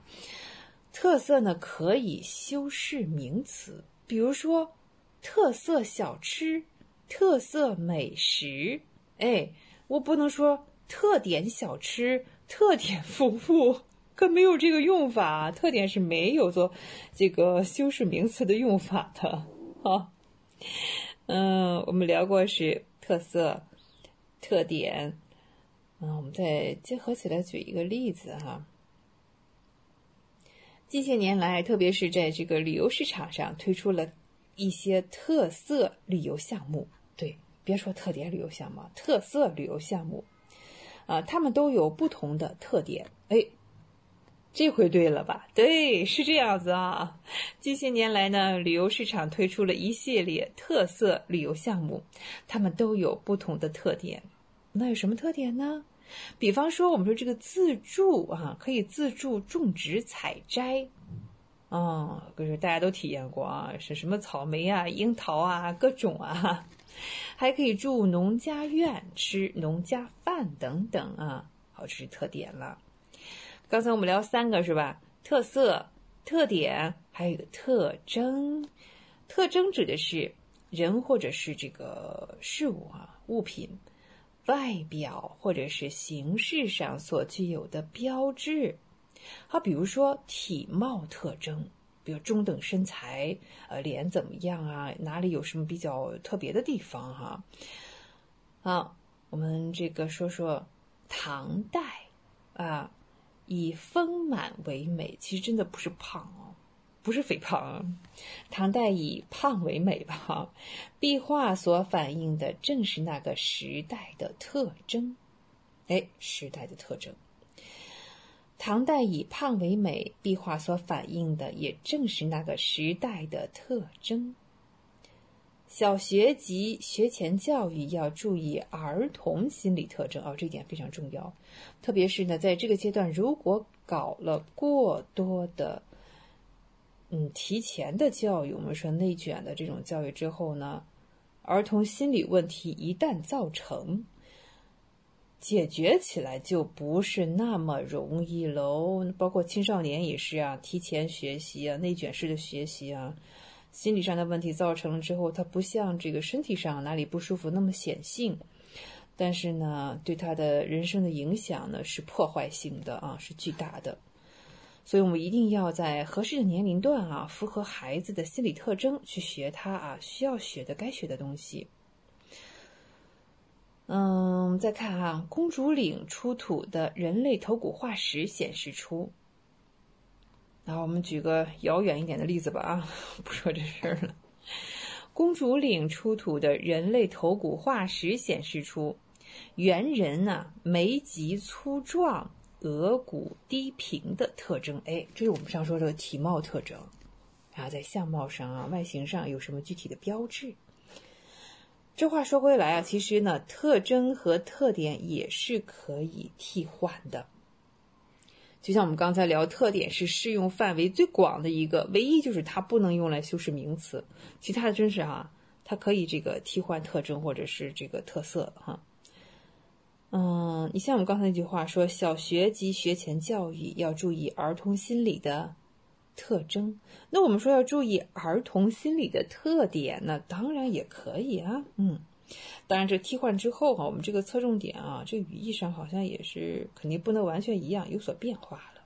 F: 特色呢，可以修饰名词，比如说特色小吃。特色美食，哎，我不能说特点小吃、特点服务，可没有这个用法。特点是没有做这个修饰名词的用法的 啊。嗯，我们聊过是特色、特点。嗯，我们再结合起来举一个例子哈。近些年来，特别是在这个旅游市场上，推出了一些特色旅游项目。别说特点旅游项目，特色旅游项目，啊，他们都有不同的特点。哎，这回对了吧？对，是这样子啊。近些年来呢，旅游市场推出了一系列特色旅游项目，他们都有不同的特点。那有什么特点呢？比方说，我们说这个自助啊，可以自助种植采摘，啊，可是大家都体验过啊，是什么草莓啊、樱桃啊，各种啊，还可以住农家院、吃农家饭等等啊，好，这是特点了。刚才我们聊三个是吧？特色、特点，还有一个特征。特征指的是人或者是这个事物啊，物品。外表或者是形式上所具有的标志，好，比如说体貌特征，比如中等身材，呃，脸怎么样啊？哪里有什么比较特别的地方哈？好，我们这个说说唐代啊，以丰满为美，其实真的不是胖哦。不是肥胖，唐代以胖为美吧？壁画所反映的正是那个时代的特征，哎，时代的特征。唐代以胖为美，壁画所反映的也正是那个时代的特征。小学及学前教育要注意儿童心理特征哦，这一点非常重要。特别是呢，在这个阶段，如果搞了过多的。嗯，提前的教育，我们说内卷的这种教育之后呢，儿童心理问题一旦造成，解决起来就不是那么容易喽。包括青少年也是啊，提前学习啊，内卷式的学习啊，心理上的问题造成了之后，他不像这个身体上哪里不舒服那么显性，但是呢，对他的人生的影响呢是破坏性的啊，是巨大的。所以我们一定要在合适的年龄段啊，符合孩子的心理特征去学他啊需要学的、该学的东西。嗯，我们再看啊，公主岭出土的人类头骨化石显示出。那我们举个遥远一点的例子吧啊，不说这事儿了。公主岭出土的人类头骨化石显示出，猿人啊眉脊粗壮。额骨低平的特征，哎，这是我们上说的体貌特征。然后在相貌上啊，外形上有什么具体的标志？这话说回来啊，其实呢，特征和特点也是可以替换的。就像我们刚才聊，特点是适用范围最广的一个，唯一就是它不能用来修饰名词，其他的真是啊，它可以这个替换特征或者是这个特色哈。嗯，你像我们刚才那句话说，小学及学前教育要注意儿童心理的特征。那我们说要注意儿童心理的特点呢，当然也可以啊。嗯，当然这替换之后哈，我们这个侧重点啊，这语义上好像也是肯定不能完全一样，有所变化了。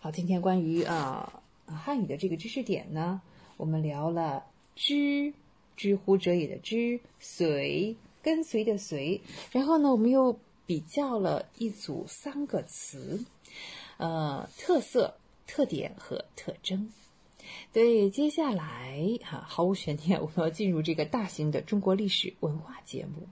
F: 好，今天关于啊汉语的这个知识点呢，我们聊了知，知乎者也的知，随。跟随的随，然后呢，我们又比较了一组三个词，呃，特色、特点和特征。对，接下来哈，毫无悬念，我们要进入这个大型的中国历史文化节目。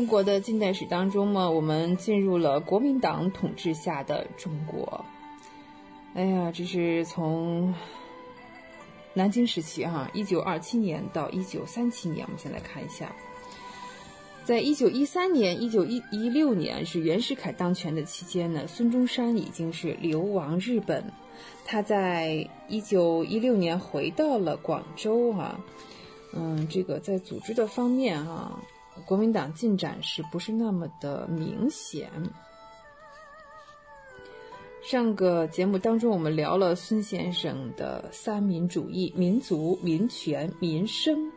F: 中国的近代史当中嘛，我们进入了国民党统治下的中国。哎呀，这是从南京时期哈，一九二七年到一九三七年，我们先来看一下。在一九一三年、一九一一六年是袁世凯当权的期间呢，孙中山已经是流亡日本。他在一九一六年回到了广州啊，嗯，这个在组织的方面哈，国民党进展是不是那么的明显？上个节目当中，我们聊了孙先生的三民主义：民族、民权、民生。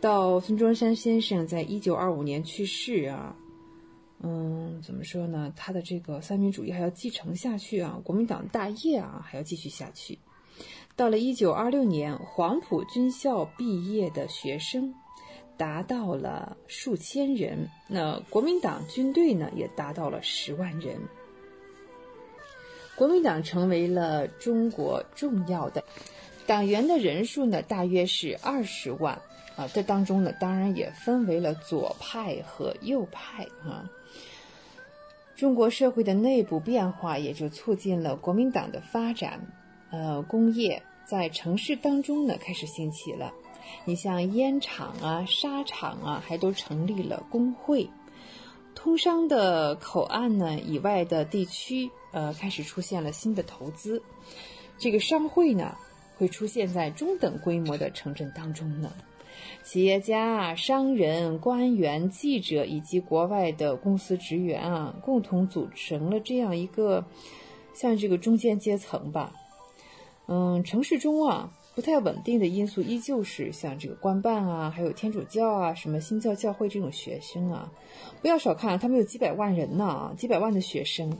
F: 到孙中山先生在一九二五年去世啊，嗯，怎么说呢？他的这个三民主义还要继承下去啊，国民党大业啊还要继续下去。到了一九二六年，黄埔军校毕业的学生达到了数千人，那国民党军队呢也达到了十万人，国民党成为了中国重要的党员的人数呢，大约是二十万。啊，这当中呢，当然也分为了左派和右派啊。中国社会的内部变化也就促进了国民党的发展。呃，工业在城市当中呢开始兴起了，你像烟厂啊、纱厂啊，还都成立了工会。通商的口岸呢以外的地区，呃，开始出现了新的投资。这个商会呢，会出现在中等规模的城镇当中呢。企业家、商人、官员、记者以及国外的公司职员啊，共同组成了这样一个像这个中间阶层吧。嗯，城市中啊不太稳定的因素依旧是像这个官办啊，还有天主教啊、什么新教教会这种学生啊，不要小看他们有几百万人呢，几百万的学生。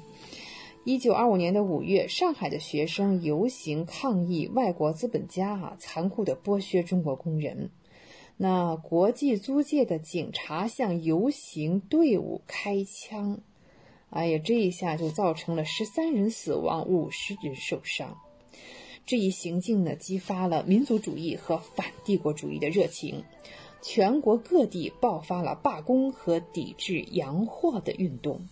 F: 一九二五年的五月，上海的学生游行抗议外国资本家啊残酷的剥削中国工人。那国际租界的警察向游行队伍开枪，哎呀，这一下就造成了十三人死亡，五十人受伤。这一行径呢，激发了民族主义和反帝国主义的热情，全国各地爆发了罢工和抵制洋货的运动。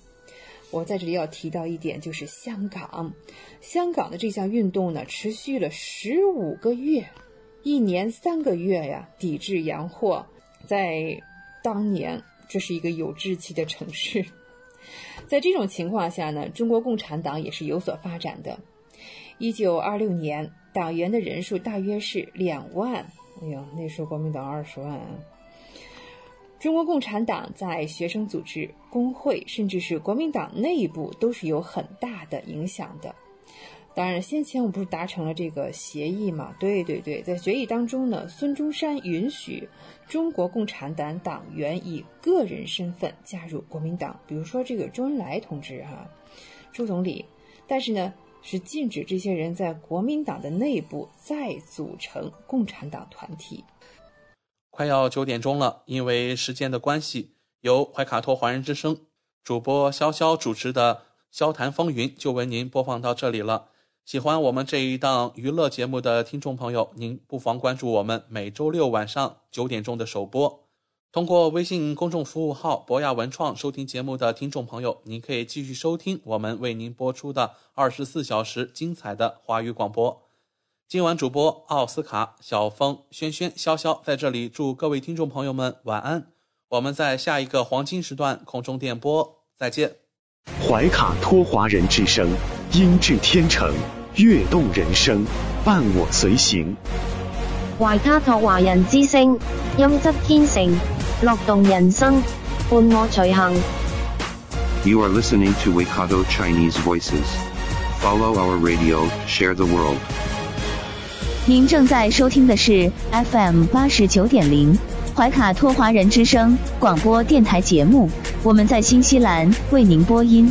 F: 我在这里要提到一点，就是香港，香港的这项运动呢，持续了十五个月。一年三个月呀，抵制洋货，在当年这是一个有志气的城市。在这种情况下呢，中国共产党也是有所发展的。一九二六年，党员的人数大约是两万。哎呦，那时候国民党二十万。中国共产党在学生组织、工会，甚至是国民党内部，都是有很大的影响的。当然，先前我们不是达成了这个协议嘛？对对对，在决议当中呢，孙中山允许中国共产党党员以个人身份加入国民党，比如说这个周恩来同志哈，周总理。但是呢，是禁止这些人在国民党的内部再组成共产党团体。
C: 快要九点钟了，因为时间的关系，由怀卡托华人之声主播潇潇主持的《萧谈风云》就为您播放到这里了。喜欢我们这一档娱乐节目的听众朋友，您不妨关注我们每周六晚上九点钟的首播。通过微信公众服务号“博雅文创”收听节目的听众朋友，您可以继续收听我们为您播出的二十四小时精彩的华语广播。今晚主播奥斯卡、小峰、轩轩、潇潇在这里祝各位听众朋友们晚安。我们在下一个黄金时段空中电波再见。
I: 怀卡托华人之声，音质天成。悦动人生，伴我随行。
J: 怀卡托华人之声，音质天成，乐动人生，伴我随行。
A: You are listening to Waikato Chinese Voices. Follow our radio, share the world.
B: 您正在收听的是 FM 八十九点零怀卡托华人之声广播电台节目，我们在新西兰为您播音。